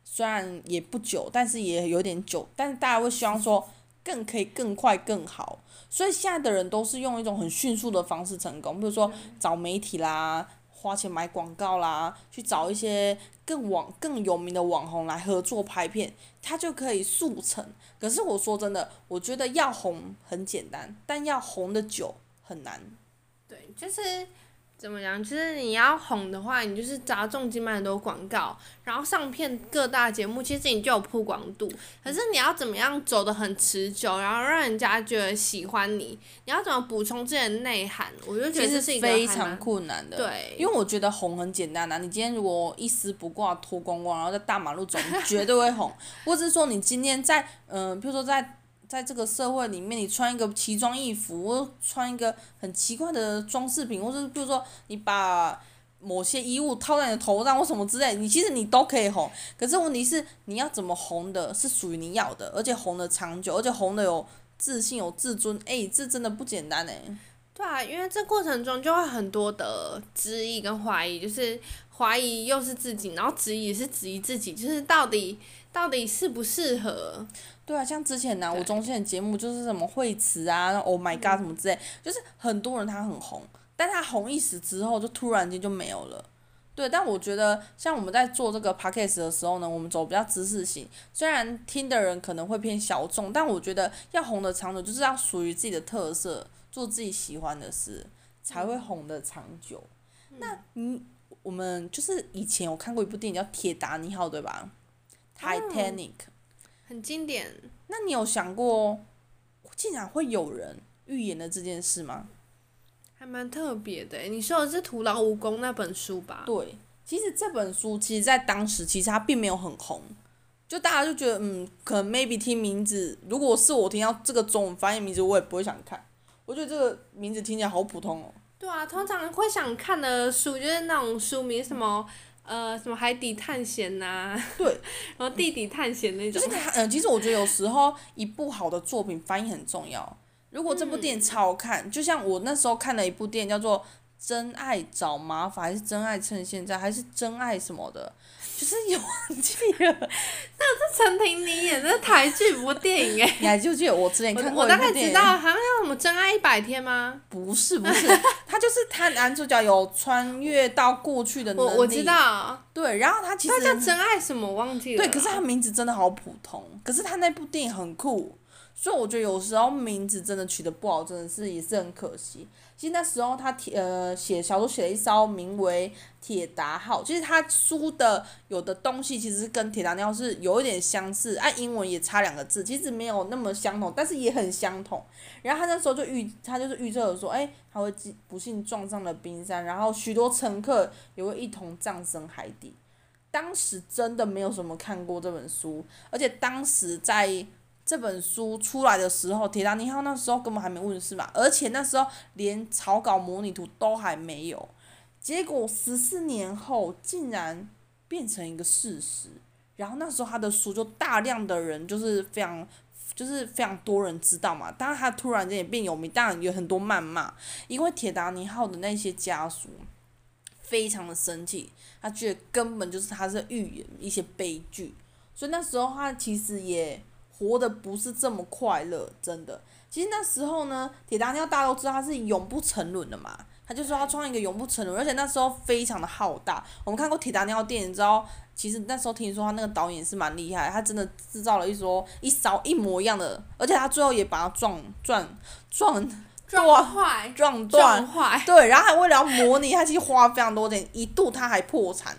虽然也不久，但是也有点久，但是大家会希望说更可以更快更好。所以现在的人都是用一种很迅速的方式成功，比如说找媒体啦。花钱买广告啦，去找一些更网更有名的网红来合作拍片，他就可以速成。可是我说真的，我觉得要红很简单，但要红的久很难。对，就是。怎么讲？就是你要红的话，你就是砸重金买很多广告，然后上片各大节目，其实你就有曝光度。可是你要怎么样走得很持久，然后让人家觉得喜欢你？你要怎么补充自己的内涵？我就觉得这是一个非常困难的。对，因为我觉得红很简单呐、啊。你今天如果一丝不挂脱光光，然后在大马路走，你绝对会红。或者是说你今天在嗯、呃，比如说在。在这个社会里面，你穿一个奇装异服，穿一个很奇怪的装饰品，或者是比如说你把某些衣物套在你的头上或什么之类，你其实你都可以红。可是问题是，你要怎么红的，是属于你要的，而且红的长久，而且红的有自信、有自尊。哎，这真的不简单哎。对啊，因为这过程中就会很多的质疑跟怀疑，就是怀疑又是自己，然后质疑也是质疑自己，就是到底到底适不适合。对啊，像之前南无中心的节目就是什么惠慈啊，Oh my God 什么之类，就是很多人他很红，但他红一时之后就突然间就没有了。对，但我觉得像我们在做这个 podcast 的时候呢，我们走比较知识型，虽然听的人可能会偏小众，但我觉得要红的长久，就是要属于自己的特色，做自己喜欢的事，才会红的长久。嗯、那你，我们就是以前我看过一部电影叫《铁达尼号》，对吧？Titanic。很经典。那你有想过，竟然会有人预言了这件事吗？还蛮特别的。你说的是《徒劳无功》那本书吧？对，其实这本书其实，在当时其实它并没有很红，就大家就觉得，嗯，可能 maybe 听名字，如果是我听到这个中文翻译名字，我也不会想看。我觉得这个名字听起来好普通哦。对啊，通常会想看的书就是那种书名什么。呃，什么海底探险呐、啊？对，然后地底探险那种。就是它，嗯，其实我觉得有时候一部好的作品翻译很重要。如果这部电影超好看，嗯、就像我那时候看了一部电影叫做《真爱找麻烦》，还是《真爱趁现在》，还是《真爱什么的》。就是有忘记了，那是陈婷妮演的台剧不电影哎，你还记不记得我之前看过我？我大概知道，好像叫什么《真爱一百天》吗？不是不是，他就是他男主角有穿越到过去的能力。我我知道。对，然后他其实他叫真爱什么？我忘记了。对，可是他名字真的好普通，可是他那部电影很酷，所以我觉得有时候名字真的取得不好，真的是也是很可惜。其实那时候他铁呃写小说写了一艘名为《铁达号》，其实他书的有的东西其实跟《铁达尼号》是有一点相似，按英文也差两个字，其实没有那么相同，但是也很相同。然后他那时候就预他就是预测说，哎，他会不幸撞上了冰山，然后许多乘客也会一同葬身海底。当时真的没有什么看过这本书，而且当时在。这本书出来的时候，铁达尼号那时候根本还没问世嘛，而且那时候连草稿模拟图都还没有。结果十四年后竟然变成一个事实，然后那时候他的书就大量的人就是非常就是非常多人知道嘛，当然他突然间也变有名，当然有很多谩骂，因为铁达尼号的那些家属非常的生气，他觉得根本就是他是预言一些悲剧，所以那时候他其实也。活的不是这么快乐，真的。其实那时候呢，铁达尼号大家都知道他是永不沉沦的嘛，他就说他创一个永不沉沦，而且那时候非常的浩大。我们看过铁达尼号电影，你知道，其实那时候听说他那个导演是蛮厉害，他真的制造了一艘一艘一模一样的，而且他最后也把它撞 撞撞撞坏撞断，对，然后还为了要模拟，他其实花非常多钱，一度他还破产。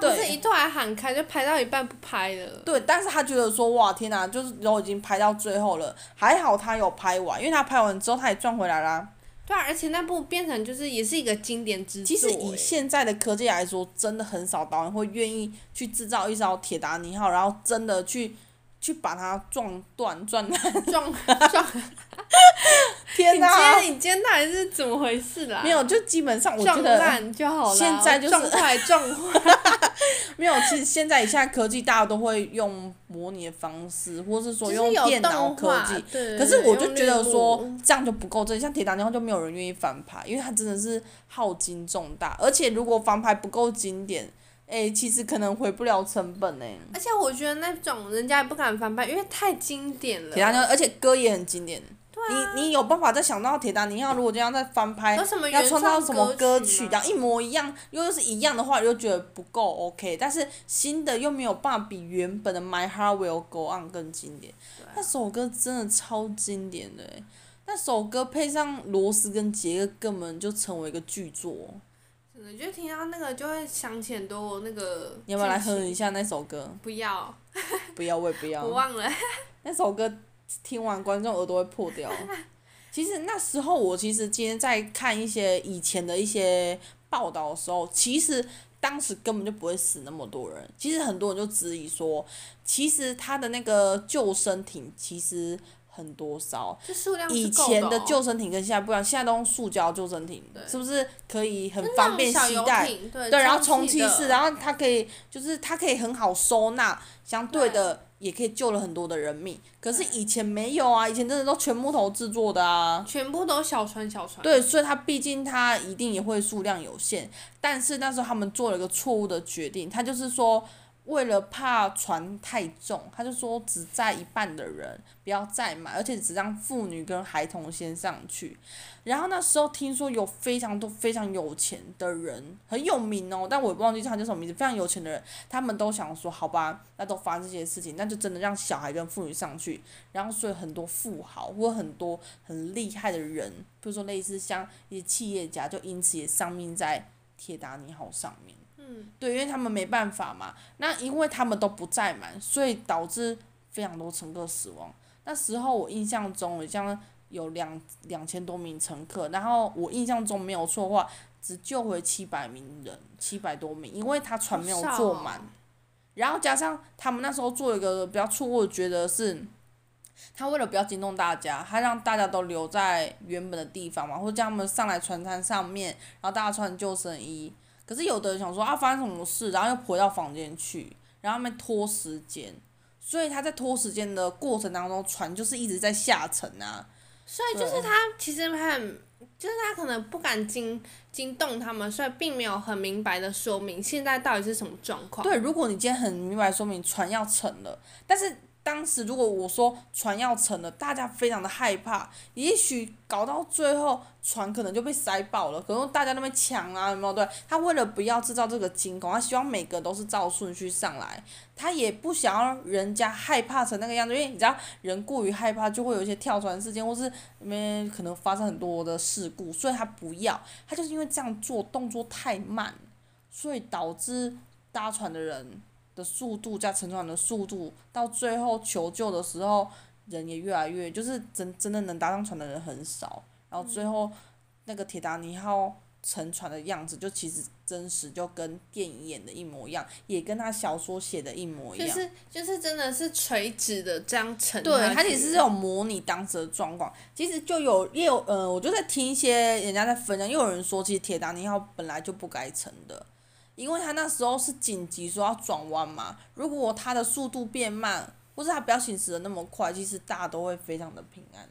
对啊，不是一突然喊开，就拍到一半不拍了。对，但是他觉得说哇天哪，就是都已经拍到最后了，还好他有拍完，因为他拍完之后他也赚回来啦。对啊，而且那部变成就是也是一个经典之作。其实以现在的科技来说，真的很少导演会愿意去制造一艘铁达尼号，然后真的去去把它撞断、撞烂、撞撞。天哪！你今天你今天到底是怎么回事啦？没有，就基本上我觉得撞烂就好了。现在就是撞坏撞坏。没有，其实现在以现在科技，大家都会用模拟的方式，或是说用电脑科技。对。可是我就觉得说这样就不够真，像铁达尼号就没有人愿意翻拍，因为它真的是耗金重大，而且如果翻拍不够经典。哎、欸，其实可能回不了成本呢。而且我觉得那种人家也不敢翻拍，因为太经典了。铁达尼，而且歌也很经典。对啊。你你有办法再想到铁达尼号，如果这样再翻拍，要创造什么歌曲，然后一模一样，又是一样的话，又觉得不够 OK。但是新的又没有办法比原本的《My Heart Will Go On》更经典。啊、那首歌真的超经典的，那首歌配上罗斯跟杰克，根本就成为一个巨作。你就听到那个就会想起很多那个。你要不要来哼一下那首歌？不要。不要，我也不要。我忘了。那首歌听完，观众耳朵会破掉。其实那时候，我其实今天在看一些以前的一些报道的时候，其实当时根本就不会死那么多人。其实很多人就质疑说，其实他的那个救生艇其实。很多艘，以前的救生艇跟现在不一样，现在都用塑胶救生艇，是不是可以很方便携带？对，然后充气式，然后它可以就是它可以很好收纳，相对的也可以救了很多的人命。可是以前没有啊，以前真的都全木头制作的啊，全部都小船小船。对，所以它毕竟它一定也会数量有限，但是那时候他们做了一个错误的决定，他就是说。为了怕船太重，他就说只载一半的人，不要载满，而且只让妇女跟孩童先上去。然后那时候听说有非常多非常有钱的人，很有名哦，但我也不忘记他叫什么名字。非常有钱的人，他们都想说，好吧，那都发生这些事情，那就真的让小孩跟妇女上去。然后所以很多富豪或很多很厉害的人，比如说类似像一些企业家，就因此也丧命在铁达尼号上面。嗯，对，因为他们没办法嘛。那因为他们都不载满，所以导致非常多乘客死亡。那时候我印象中好像有两两千多名乘客，然后我印象中没有错的话，只救回七百名人，七百多名，因为他船没有坐满。哦、然后加上他们那时候做一个比较错误，觉得是，他为了不要惊动大家，他让大家都留在原本的地方嘛，或者叫他们上来船舱上面，然后大家穿救生衣。可是有的人想说啊，发生什么事，然后又回到房间去，然后他们拖时间，所以他在拖时间的过程当中，船就是一直在下沉啊。所以就是他其实很，就是他可能不敢惊惊动他们，所以并没有很明白的说明现在到底是什么状况。对，如果你今天很明白说明船要沉了，但是。当时如果我说船要沉了，大家非常的害怕，也许搞到最后船可能就被塞爆了，可能大家都在抢啊，有没有？对，他为了不要制造这个惊恐，他希望每个都是照顺序上来，他也不想要人家害怕成那个样子，因为你知道人过于害怕就会有一些跳船事件，或是里面可能发生很多的事故，所以他不要，他就是因为这样做动作太慢，所以导致搭船的人。的速度加沉船的速度，到最后求救的时候，人也越来越，就是真真的能搭上船的人很少。然后最后，那个铁达尼号沉船的样子，就其实真实就跟电影演的一模一样，也跟他小说写的一模一样。就是就是真的是垂直的这样沉。对，它其实是有模拟当时的状况。其实就有也有呃，我就在听一些人家在分享，又有人说，其实铁达尼号本来就不该沉的。因为他那时候是紧急说要转弯嘛，如果他的速度变慢，或是他不要行驶的那么快，其实大家都会非常的平安。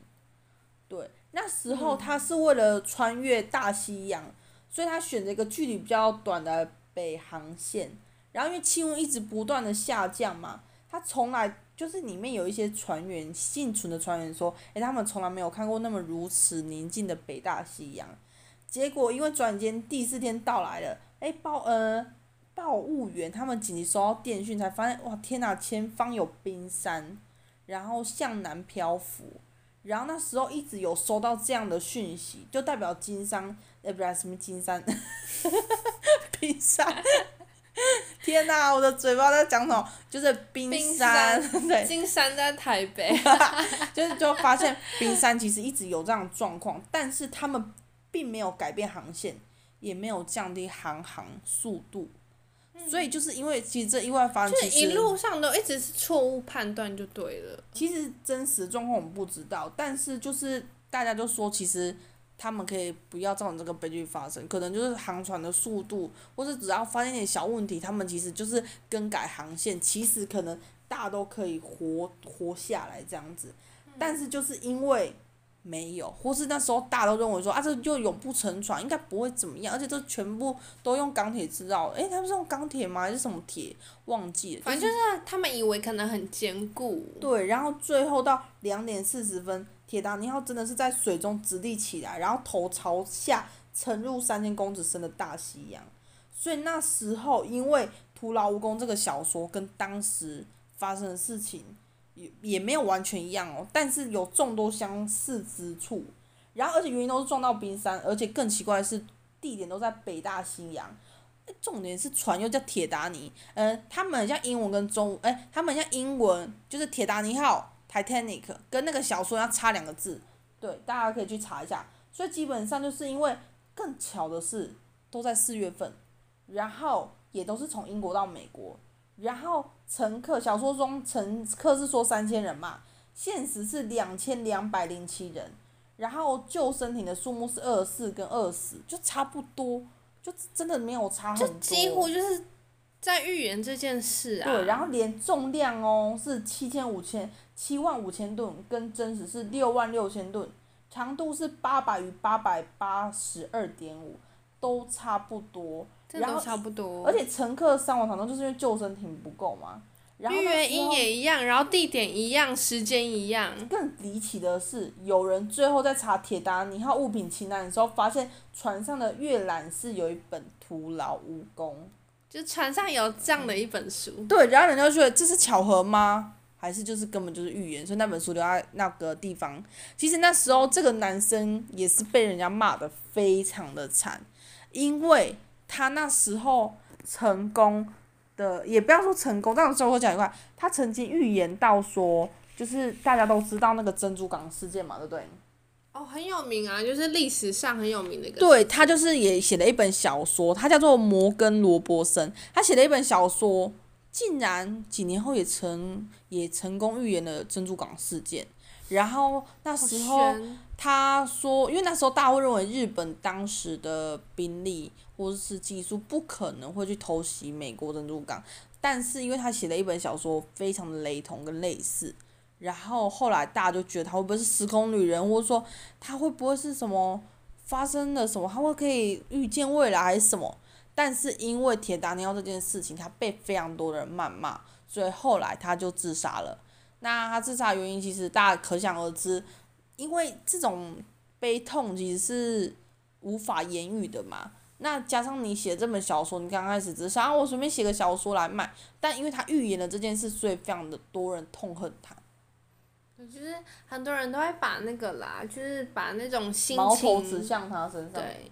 对，那时候他是为了穿越大西洋，所以他选择一个距离比较短的北航线。然后因为气温一直不断的下降嘛，他从来就是里面有一些船员幸存的船员说，诶，他们从来没有看过那么如此宁静的北大西洋。结果因为转眼间第四天到来了。哎，报呃，报务员他们紧急收到电讯，才发现哇天哪，前方有冰山，然后向南漂浮，然后那时候一直有收到这样的讯息，就代表金山，呃，不是什么金山，冰山，天哪，我的嘴巴在讲什么？就是冰山，冰山对，金山在台北，就是就发现冰山其实一直有这样的状况，但是他们并没有改变航线。也没有降低航行速度，所以就是因为其实这意外发生，就是一路上都一直是错误判断就对了。其实真实状况我们不知道，但是就是大家就说，其实他们可以不要造成这个悲剧发生，可能就是航船的速度，或是只要发现点小问题，他们其实就是更改航线，其实可能大家都可以活活下来这样子。但是就是因为。没有，或是那时候大家都认为说啊，这就永不沉船，应该不会怎么样，而且这全部都用钢铁制造。诶，他们是用钢铁吗？还是什么铁？忘记了。反正就是他们以为可能很坚固。对，然后最后到两点四十分，铁达尼号真的是在水中直立起来，然后头朝下沉入三千公尺深的大西洋。所以那时候，因为徒劳无功这个小说跟当时发生的事情。也也没有完全一样哦，但是有众多相似之处。然后，而且原因都是撞到冰山，而且更奇怪的是，地点都在北大西洋。重点是船又叫铁达尼，呃，他们像英文跟中，哎，他们像英文就是铁达尼号 （Titanic） 跟那个小说要差两个字。对，大家可以去查一下。所以基本上就是因为更巧的是，都在四月份，然后也都是从英国到美国。然后乘客，小说中乘客是说三千人嘛，现实是两千两百零七人。然后救生艇的数目是二十四跟二十，就差不多，就真的没有差很多。就几乎就是在预言这件事啊。对，然后连重量哦是七千五千七万五千吨，跟真实是六万六千吨，长度是八百与八百八十二点五，都差不多。然后差不多，而且乘客伤亡惨重，就是因为救生艇不够嘛。然后原因也一样，然后地点一样，时间一样。更离奇的是，有人最后在查铁达尼号物品清单的时候，发现船上的阅览室有一本《徒劳无功》，就船上有这样的一本书。嗯、对，然后人家就觉得这是巧合吗？还是就是根本就是预言？所以那本书留在那个地方。其实那时候这个男生也是被人家骂的非常的惨，因为。他那时候成功的，也不要说成功，这样最后讲一块，他曾经预言到说，就是大家都知道那个珍珠港事件嘛，对不对？哦，很有名啊，就是历史上很有名的一个。对，他就是也写了一本小说，他叫做摩根罗伯森，他写了一本小说，竟然几年后也成也成功预言了珍珠港事件。然后那时候他说，因为那时候大家会认为日本当时的兵力或者是技术不可能会去偷袭美国珍珠港，但是因为他写了一本小说，非常的雷同跟类似，然后后来大家就觉得他会不会是时空旅人，或者说他会不会是什么发生了什么，他会可以预见未来还是什么？但是因为铁达尼号这件事情，他被非常多的人谩骂，所以后来他就自杀了。那他自杀原因其实大家可想而知，因为这种悲痛其实是无法言语的嘛。那加上你写这本小说，你刚开始只是想啊，我随便写个小说来卖，但因为他预言了这件事，所以非常的多人痛恨他。就是很多人都会把那个啦，就是把那种心情矛头指向他身上，对，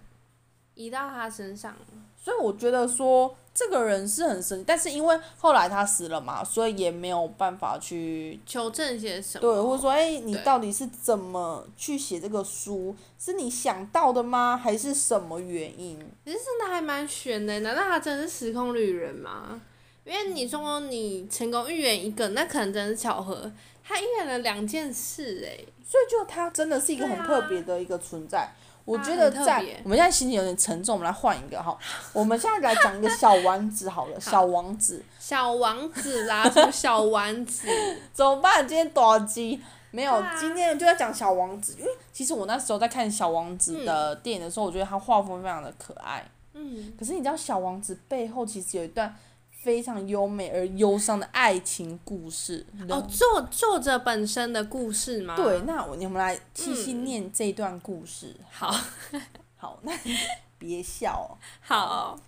移到他身上。所以我觉得说这个人是很神，但是因为后来他死了嘛，所以也没有办法去求证些什么。对，或者说，哎，你到底是怎么去写这个书？是你想到的吗？还是什么原因？其实真的还蛮悬的，难道他真的是时空旅人吗？因为你说你成功预言一个，那可能真是巧合。他预言了两件事，哎，所以就他真的是一个很特别的一个存在。我觉得在我们现在心情有点沉重，我们来换一个哈。我们现在来讲一个小丸子好了，小王子。小王子啦，什么小丸子？怎么办？今天多少集？没有，今天就要讲小王子。因为其实我那时候在看小王子的电影的时候，我觉得他画风非常的可爱。嗯。可是你知道小王子背后其实有一段。非常优美而忧伤的爱情故事。哦，作作者本身的故事吗？对，那我我们来细细念这段故事。嗯、好，好，那你别笑、哦。好，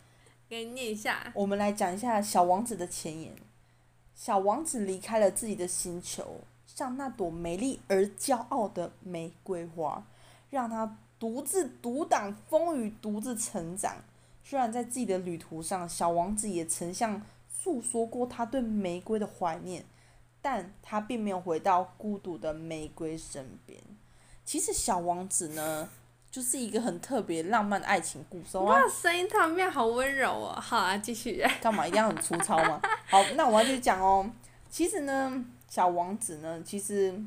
给你念一下。我们来讲一下小王子的前言。小王子离开了自己的星球，像那朵美丽而骄傲的玫瑰花，让他独自独挡风雨，独自成长。虽然在自己的旅途上，小王子也曾向诉说过他对玫瑰的怀念，但他并没有回到孤独的玫瑰身边。其实，小王子呢，就是一个很特别浪漫的爱情故事。哇，声音突然变好温柔哦！好啊，继续。干嘛一定要很粗糙吗？好，那我要继续讲哦。其实呢，小王子呢，其实，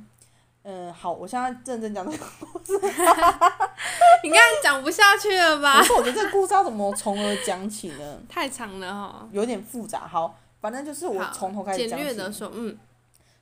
嗯，好，我现在认真讲这个故事。你刚才讲不下去了吧？不是，我觉得这个故事要怎么从何讲起呢？太长了哈、哦。有点复杂，好，反正就是我从头开始讲起。简略的说，嗯，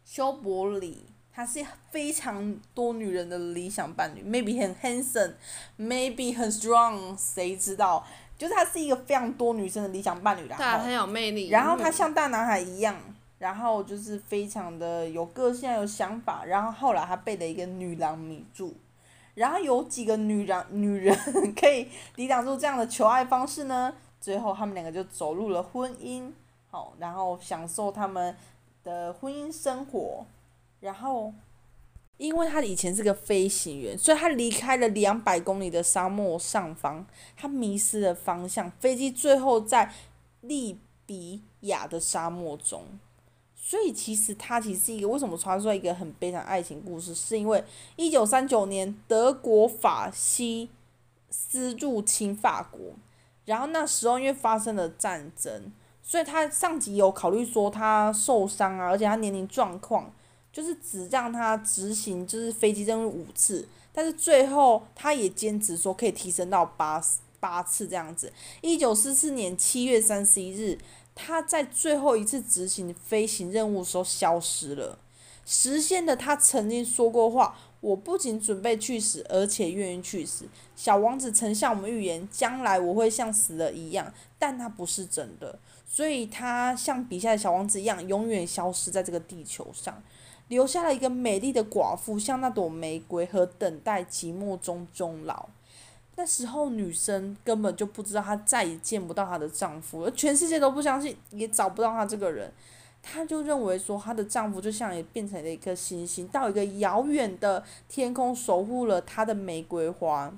修伯里。他是非常多女人的理想伴侣，maybe 很 handsome，maybe 很 strong，谁知道？就是他是一个非常多女生的理想伴侣啦。对啊，很有魅力。然后他像大男孩一样，然后就是非常的有个性、有想法。然后后来他被了一个女郎迷住，然后有几个女人女人 可以抵挡住这样的求爱方式呢？最后他们两个就走入了婚姻，好，然后享受他们的婚姻生活。然后，因为他以前是个飞行员，所以他离开了两百公里的沙漠上方，他迷失了方向。飞机最后在利比亚的沙漠中，所以其实他其实是一个为什么传说一个很悲惨爱情故事，是因为一九三九年德国法西斯入侵法国，然后那时候因为发生了战争，所以他上级有考虑说他受伤啊，而且他年龄状况。就是只让他执行就是飞机任务五次，但是最后他也坚持说可以提升到八八次这样子。一九四四年七月三十一日，他在最后一次执行飞行任务的时候消失了，实现了他曾经说过话：我不仅准备去死，而且愿意去死。小王子曾向我们预言，将来我会像死了一样，但他不是真的，所以他像笔下的小王子一样，永远消失在这个地球上。留下了一个美丽的寡妇，像那朵玫瑰，和等待寂寞中终老。那时候，女生根本就不知道她再也见不到她的丈夫，而全世界都不相信，也找不到她这个人。她就认为说，她的丈夫就像也变成了一颗星星，到一个遥远的天空守护了她的玫瑰花。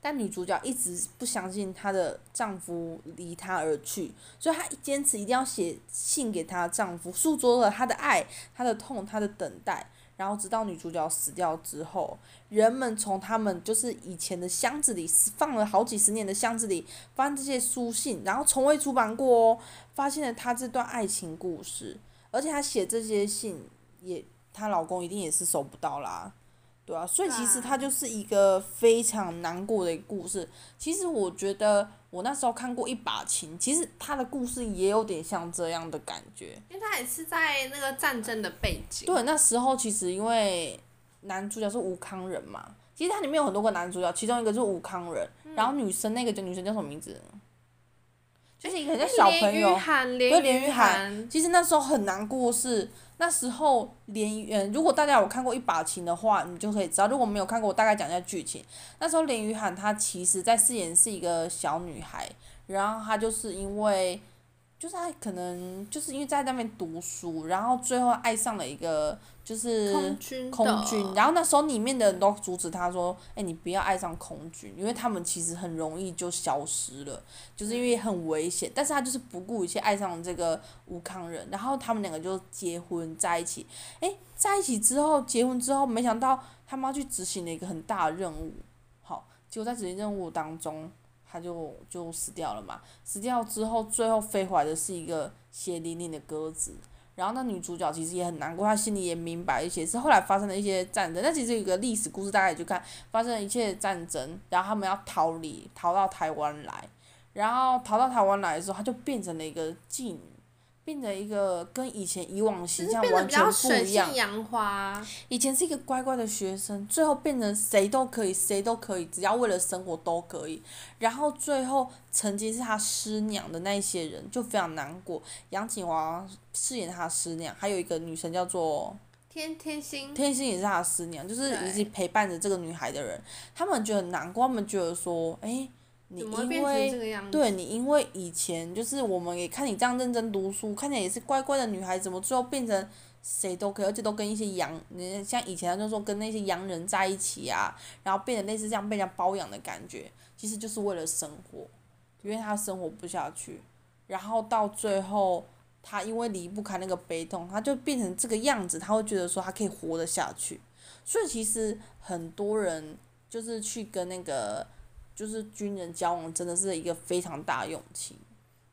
但女主角一直不相信她的丈夫离她而去，所以她坚持一定要写信给她丈夫，诉说了她的爱、她的痛、她的等待。然后直到女主角死掉之后，人们从他们就是以前的箱子里放了好几十年的箱子里，发现这些书信，然后从未出版过哦，发现了她这段爱情故事，而且她写这些信也，她老公一定也是收不到啦。对啊，所以其实它就是一个非常难过的一个故事。其实我觉得我那时候看过《一把琴》，其实他的故事也有点像这样的感觉。因为他也是在那个战争的背景。对，那时候其实因为男主角是吴康仁嘛，其实它里面有很多个男主角，其中一个就是吴康仁，嗯、然后女生那个叫女生叫什么名字？就是一个很像小朋友，对，连玉涵。其实那时候很难过是。那时候连嗯，如果大家有看过一把琴的话，你就可以知道；如果没有看过，我大概讲一下剧情。那时候连雨涵她其实在饰演是一个小女孩，然后她就是因为。就是他可能就是因为在那边读书，然后最后爱上了一个就是空军，空军，然后那时候里面的人都阻止他说：“哎，你不要爱上空军，因为他们其实很容易就消失了，就是因为很危险。”但是他就是不顾一切爱上了这个吴康人，然后他们两个就结婚在一起。哎，在一起之后，结婚之后，没想到他们要去执行了一个很大的任务，好，结果在执行任务当中。他就就死掉了嘛，死掉之后，最后飞回来的是一个血淋淋的鸽子。然后那女主角其实也很难过，她心里也明白一些，是后来发生了一些战争。但其实有个历史故事，大家也去看，发生了一切战争，然后他们要逃离，逃到台湾来，然后逃到台湾来的时候，她就变成了一个妓女。变成一个跟以前以往的形象完全不一样。以前是一个乖乖的学生，最后变成谁都可以，谁都可以，只要为了生活都可以。然后最后曾经是他师娘的那些人就非常难过。杨谨华饰演他师娘，还有一个女生叫做天天心，天心也是他师娘，就是一直陪伴着这个女孩的人。他们觉得很难过，他们觉得说，哎。你因为对你，因为以前就是我们也看你这样认真读书，看起来也是乖乖的女孩，怎么最后变成谁都可以，而且都跟一些洋，人像以前就说跟那些洋人在一起啊，然后变得类似这样被人家包养的感觉，其实就是为了生活，因为他生活不下去，然后到最后他因为离不开那个悲痛，他就变成这个样子，他会觉得说他可以活得下去，所以其实很多人。就是去跟那个就是军人交往，真的是一个非常大的勇气，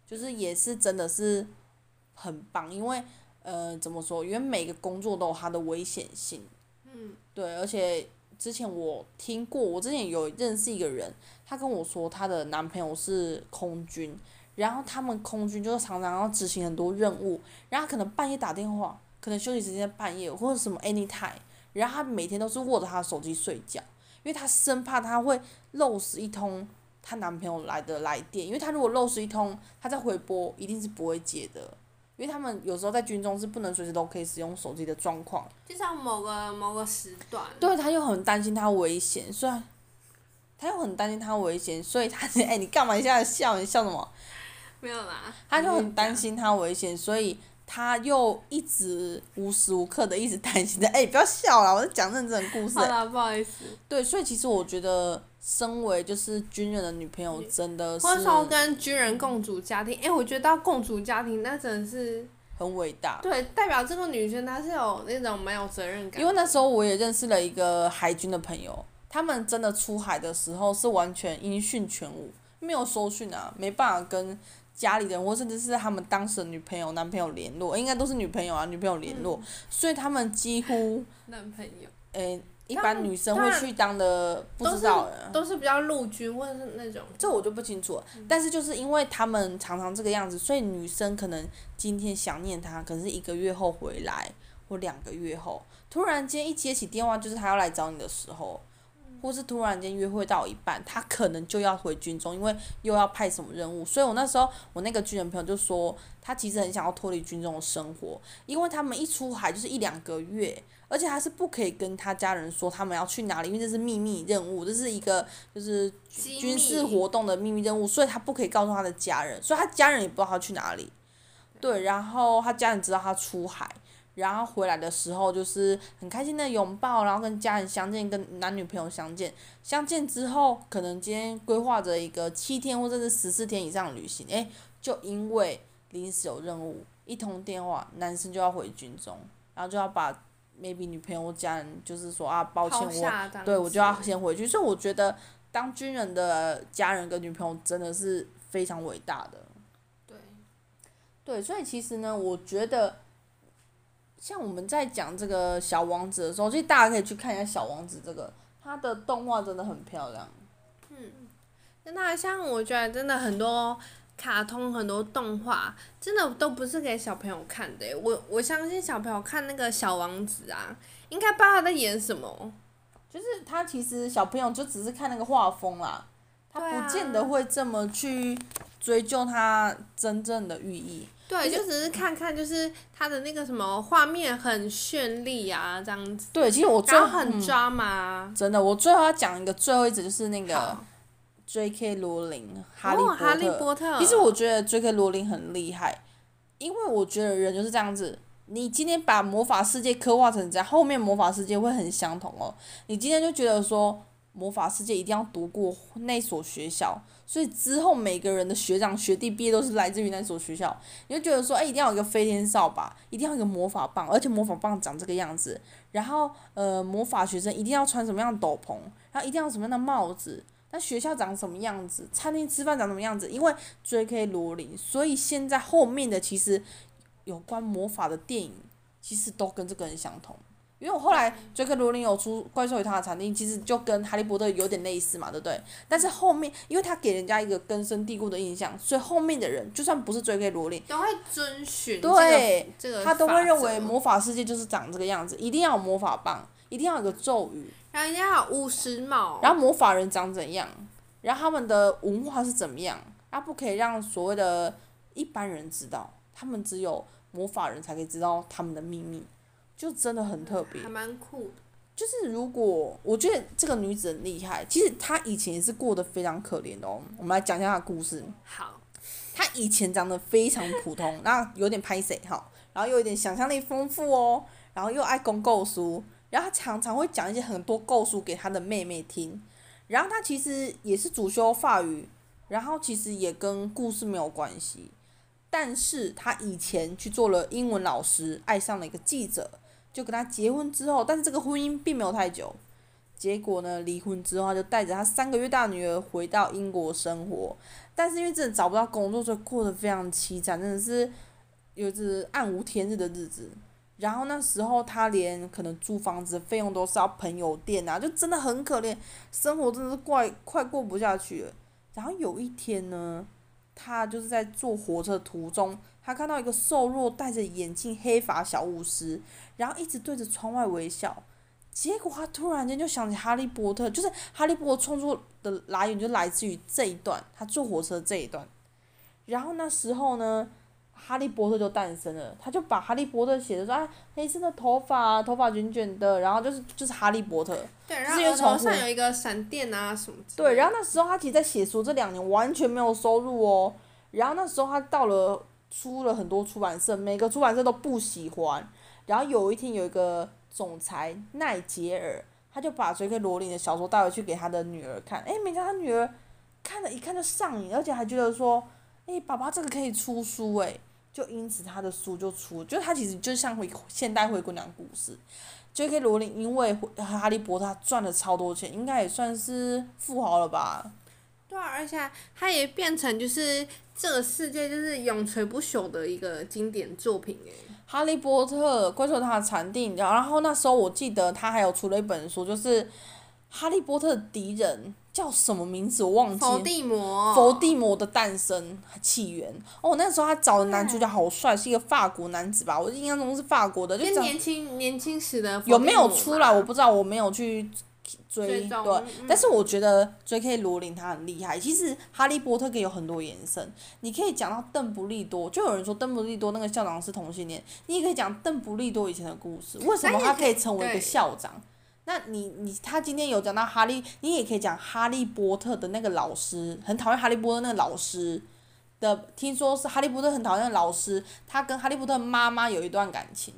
就是也是真的是很棒，因为呃怎么说？因为每个工作都有它的危险性。嗯。对，而且之前我听过，我之前有认识一个人，她跟我说她的男朋友是空军，然后他们空军就是常常要执行很多任务，然后可能半夜打电话，可能休息时间半夜或者什么 anytime，然后他每天都是握着他的手机睡觉。因为她生怕她会漏失一通她男朋友来的来电，因为她如果漏失一通，她再回拨一定是不会接的。因为他们有时候在军中是不能随时都可以使用手机的状况。就像某个某个时段。对，她又很担心他危险，虽然，她又很担心他危险，所以她 哎，你干嘛一下子笑？你笑什么？没有啦。她就很担心他危险，所以。他又一直无时无刻的一直担心着，哎、欸，不要笑了，我在讲认真的故事。好了，不好意思。对，所以其实我觉得，身为就是军人的女朋友，真的是。或者说跟军人共组家庭，哎、欸，我觉得到共组家庭，那真的是很伟大。对，代表这个女生她是有那种蛮有责任感。因为那时候我也认识了一个海军的朋友，他们真的出海的时候是完全音讯全无，没有收讯啊，没办法跟。家里人或甚至是他们当时的女朋友、男朋友联络，应该都是女朋友啊，女朋友联络，嗯、所以他们几乎男朋友，诶、欸，一般女生会去当的不知道都，都是比较陆军或者是那种，这我就不清楚了。嗯、但是就是因为他们常常这个样子，所以女生可能今天想念他，可能是一个月后回来或两个月后，突然间一接起电话就是他要来找你的时候。或是突然间约会到一半，他可能就要回军中，因为又要派什么任务。所以我那时候，我那个军人朋友就说，他其实很想要脱离军中的生活，因为他们一出海就是一两个月，而且他是不可以跟他家人说他们要去哪里，因为这是秘密任务，这是一个就是军事活动的秘密任务，所以他不可以告诉他的家人，所以他家人也不知道他去哪里。对，然后他家人知道他出海。然后回来的时候就是很开心的拥抱，然后跟家人相见，跟男女朋友相见。相见之后，可能今天规划着一个七天或者是十四天以上的旅行，诶，就因为临时有任务，一通电话，男生就要回军中，然后就要把 maybe 女朋友家人就是说啊，抱歉我，对我就要先回去。所以我觉得当军人的家人跟女朋友真的是非常伟大的。对。对，所以其实呢，我觉得。像我们在讲这个小王子的时候，其实大家可以去看一下小王子这个，他的动画真的很漂亮。嗯，那像我觉得真的很多卡通、很多动画，真的都不是给小朋友看的。我我相信小朋友看那个小王子啊，应该不知道他在演什么。就是他其实小朋友就只是看那个画风啦，他不见得会这么去追究他真正的寓意。对，就只是看看，就是他的那个什么画面很绚丽啊，这样子。对，其实我最后很抓马。真的，我最后要讲一个最后一集，就是那个 J.K. 罗琳哈利波特。哈利波特。其实我觉得 J.K. 罗琳很厉害，因为我觉得人就是这样子。你今天把魔法世界刻画成这样，后面魔法世界会很相同哦。你今天就觉得说。魔法世界一定要读过那所学校，所以之后每个人的学长学弟毕业都是来自于那所学校。你就觉得说，哎，一定要有一个飞天扫把，一定要有个魔法棒，而且魔法棒长这个样子。然后，呃，魔法学生一定要穿什么样的斗篷，然后一定要什么样的帽子。那学校长什么样子？餐厅吃饭长什么样子？因为 J.K. 罗琳，所以现在后面的其实有关魔法的电影，其实都跟这个很相同。因为我后来杰克罗琳有出《怪兽与他的产地》，其实就跟《哈利波特》有点类似嘛，对不对？但是后面，因为他给人家一个根深蒂固的印象，所以后面的人就算不是追克罗琳，都会遵循、这个、对，这个他都会认为魔法世界就是长这个样子，一定要有魔法棒，一定要有个咒语，然后一定要有巫师帽，然后魔法人长怎样，然后他们的文化是怎么样，他不可以让所谓的一般人知道，他们只有魔法人才可以知道他们的秘密。就真的很特别，还蛮酷的。就是如果我觉得这个女子很厉害，其实她以前也是过得非常可怜的哦。我们来讲一下她的故事。好。她以前长得非常普通，然后有点歹势哈，然后又有点想象力丰富哦，然后又爱讲故事，然后她常常会讲一些很多构书给她的妹妹听。然后她其实也是主修法语，然后其实也跟故事没有关系，但是她以前去做了英文老师，爱上了一个记者。就跟他结婚之后，但是这个婚姻并没有太久，结果呢，离婚之后，他就带着他三个月大女儿回到英国生活。但是因为真的找不到工作，所以过得非常凄惨，真的是有着暗无天日的日子。然后那时候他连可能租房子的费用都是要朋友垫啊，就真的很可怜，生活真的是怪 快过不下去了。然后有一天呢，他就是在坐火车途中，他看到一个瘦弱、戴着眼镜、黑发小巫师，然后一直对着窗外微笑。结果他突然间就想起哈利波特，就是哈利波特创作的来源就来自于这一段，他坐火车这一段。然后那时候呢，哈利波特就诞生了，他就把哈利波特写的说啊，黑色的头发，头发卷卷的，然后就是就是哈利波特。对，然后额头上有一个闪电啊什么。对，然后那时候他其实在写书这两年完全没有收入哦，然后那时候他到了出了很多出版社，每个出版社都不喜欢，然后有一天有一个。总裁奈杰尔，他就把 J.K. 罗琳的小说带回去给他的女儿看，诶，没想到他女儿看了一看就上瘾，而且还觉得说，诶，爸爸这个可以出书诶，就因此他的书就出，就他其实就像回现代灰姑娘故事，J.K. 罗琳因为哈利波特赚了超多钱，应该也算是富豪了吧。对啊，而且他也变成就是这个世界就是永垂不朽的一个经典作品诶。哈利波特怪兽他的产地，然后那时候我记得他还有出了一本书，就是哈利波特的敌人叫什么名字我忘记了。伏地魔。伏地魔的诞生起源。哦，那时候他找的男主角好帅，是一个法国男子吧？我印象中是法国的，就年轻年轻时的。有没有出来？我不知道，我没有去。追对，嗯、但是我觉得 J.K. 罗琳他很厉害。其实《哈利波特》可以有很多延伸，你可以讲到邓布利多，就有人说邓布利多那个校长是同性恋，你也可以讲邓布利多以前的故事，为什么他可以成为一个校长？那你你他今天有讲到哈利，你也可以讲哈利波特的那个老师，很讨厌哈利波特那个老师的，听说是哈利波特很讨厌老师，他跟哈利波特妈妈有一段感情。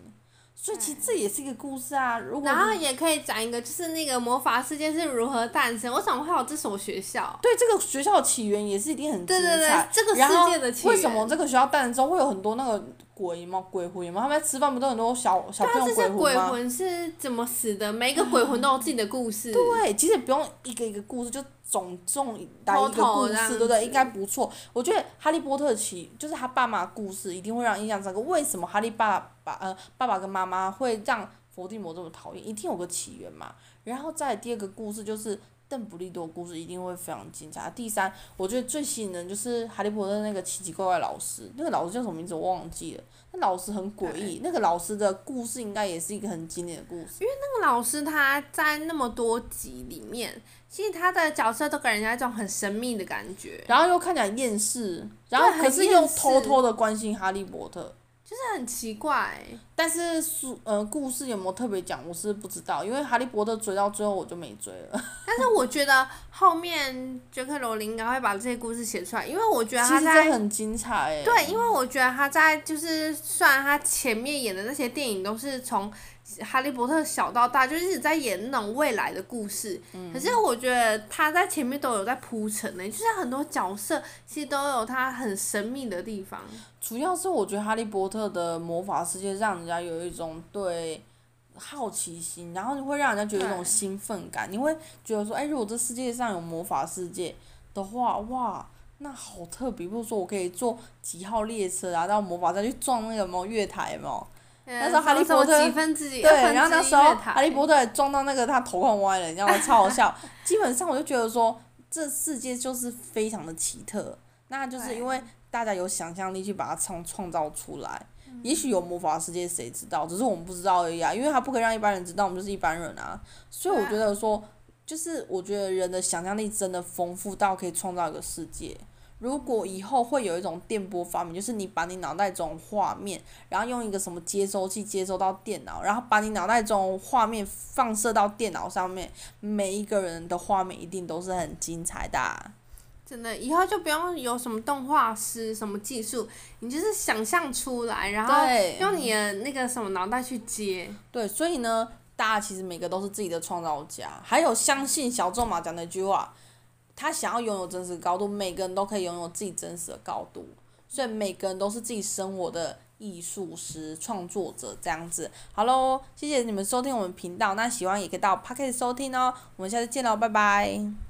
所以其实这也是一个故事啊，如果然后也可以讲一个，就是那个魔法世界是如何诞生。我怎么会有这所学校？对，这个学校的起源也是一定很精彩。对对对，这个世界的起源。为什么这个学校诞生之后会有很多那个鬼吗？鬼魂吗？他们在吃饭不都很多小小朋友鬼魂吗？这些鬼魂是怎么死的？每一个鬼魂都有自己的故事。对，其实不用一个一个故事就。总总来一个故事，对不对？应该不错。我觉得《哈利波特》起就是他爸妈的故事，一定会让印象深刻。为什么哈利爸爸呃爸爸跟妈妈会让伏地魔这么讨厌？一定有个起源嘛。然后再第二个故事就是邓布利多故事，一定会非常精彩。第三，我觉得最吸引人就是哈利波特那个奇奇怪怪老师，那个老师叫什么名字我忘记了。那老师很诡异，那个老师的故事应该也是一个很经典的故事。因为那个老师他在那么多集里面。其实他的角色都给人家一种很神秘的感觉，然后又看起来厌世，然后可是又偷偷的关心哈利波特，就是很奇怪。但是书呃故事有没有特别讲，我是不知道，因为哈利波特追到最后我就没追了。但是我觉得后面杰克罗琳应该会把这些故事写出来，因为我觉得他在很精彩。对，因为我觉得他在就是虽然他前面演的那些电影都是从。哈利波特小到大就一直在演那种未来的故事，嗯、可是我觉得他在前面都有在铺陈呢，就是很多角色其实都有他很神秘的地方。主要是我觉得哈利波特的魔法世界让人家有一种对好奇心，然后你会让人家觉得一种兴奋感。你会觉得说，哎，如果这世界上有魔法世界的话，哇，那好特别。比如说，我可以坐几号列车啊，到魔法站去撞那个什么月台嘛。那时候哈利波特对，然后那时候哈利波特撞到那个他头快歪了，你知道吗？超好笑。基本上我就觉得说，这世界就是非常的奇特，那就是因为大家有想象力去把它创创造出来。也许有魔法世界，谁知道？只是我们不知道而已啊。因为他不可以让一般人知道，我们就是一般人啊。所以我觉得说，就是我觉得人的想象力真的丰富到可以创造一个世界。如果以后会有一种电波发明，就是你把你脑袋中画面，然后用一个什么接收器接收到电脑，然后把你脑袋中画面放射到电脑上面，每一个人的画面一定都是很精彩的啊。真的，以后就不用有什么动画师什么技术，你就是想象出来，然后用你的那个什么脑袋去接。对，所以呢，大家其实每个都是自己的创造家，还有相信小仲马讲的一句话。他想要拥有真实高度，每个人都可以拥有自己真实的高度，所以每个人都是自己生活的艺术师、创作者这样子。好喽，谢谢你们收听我们频道，那喜欢也可以到 Pocket 收听哦。我们下次见喽，拜拜。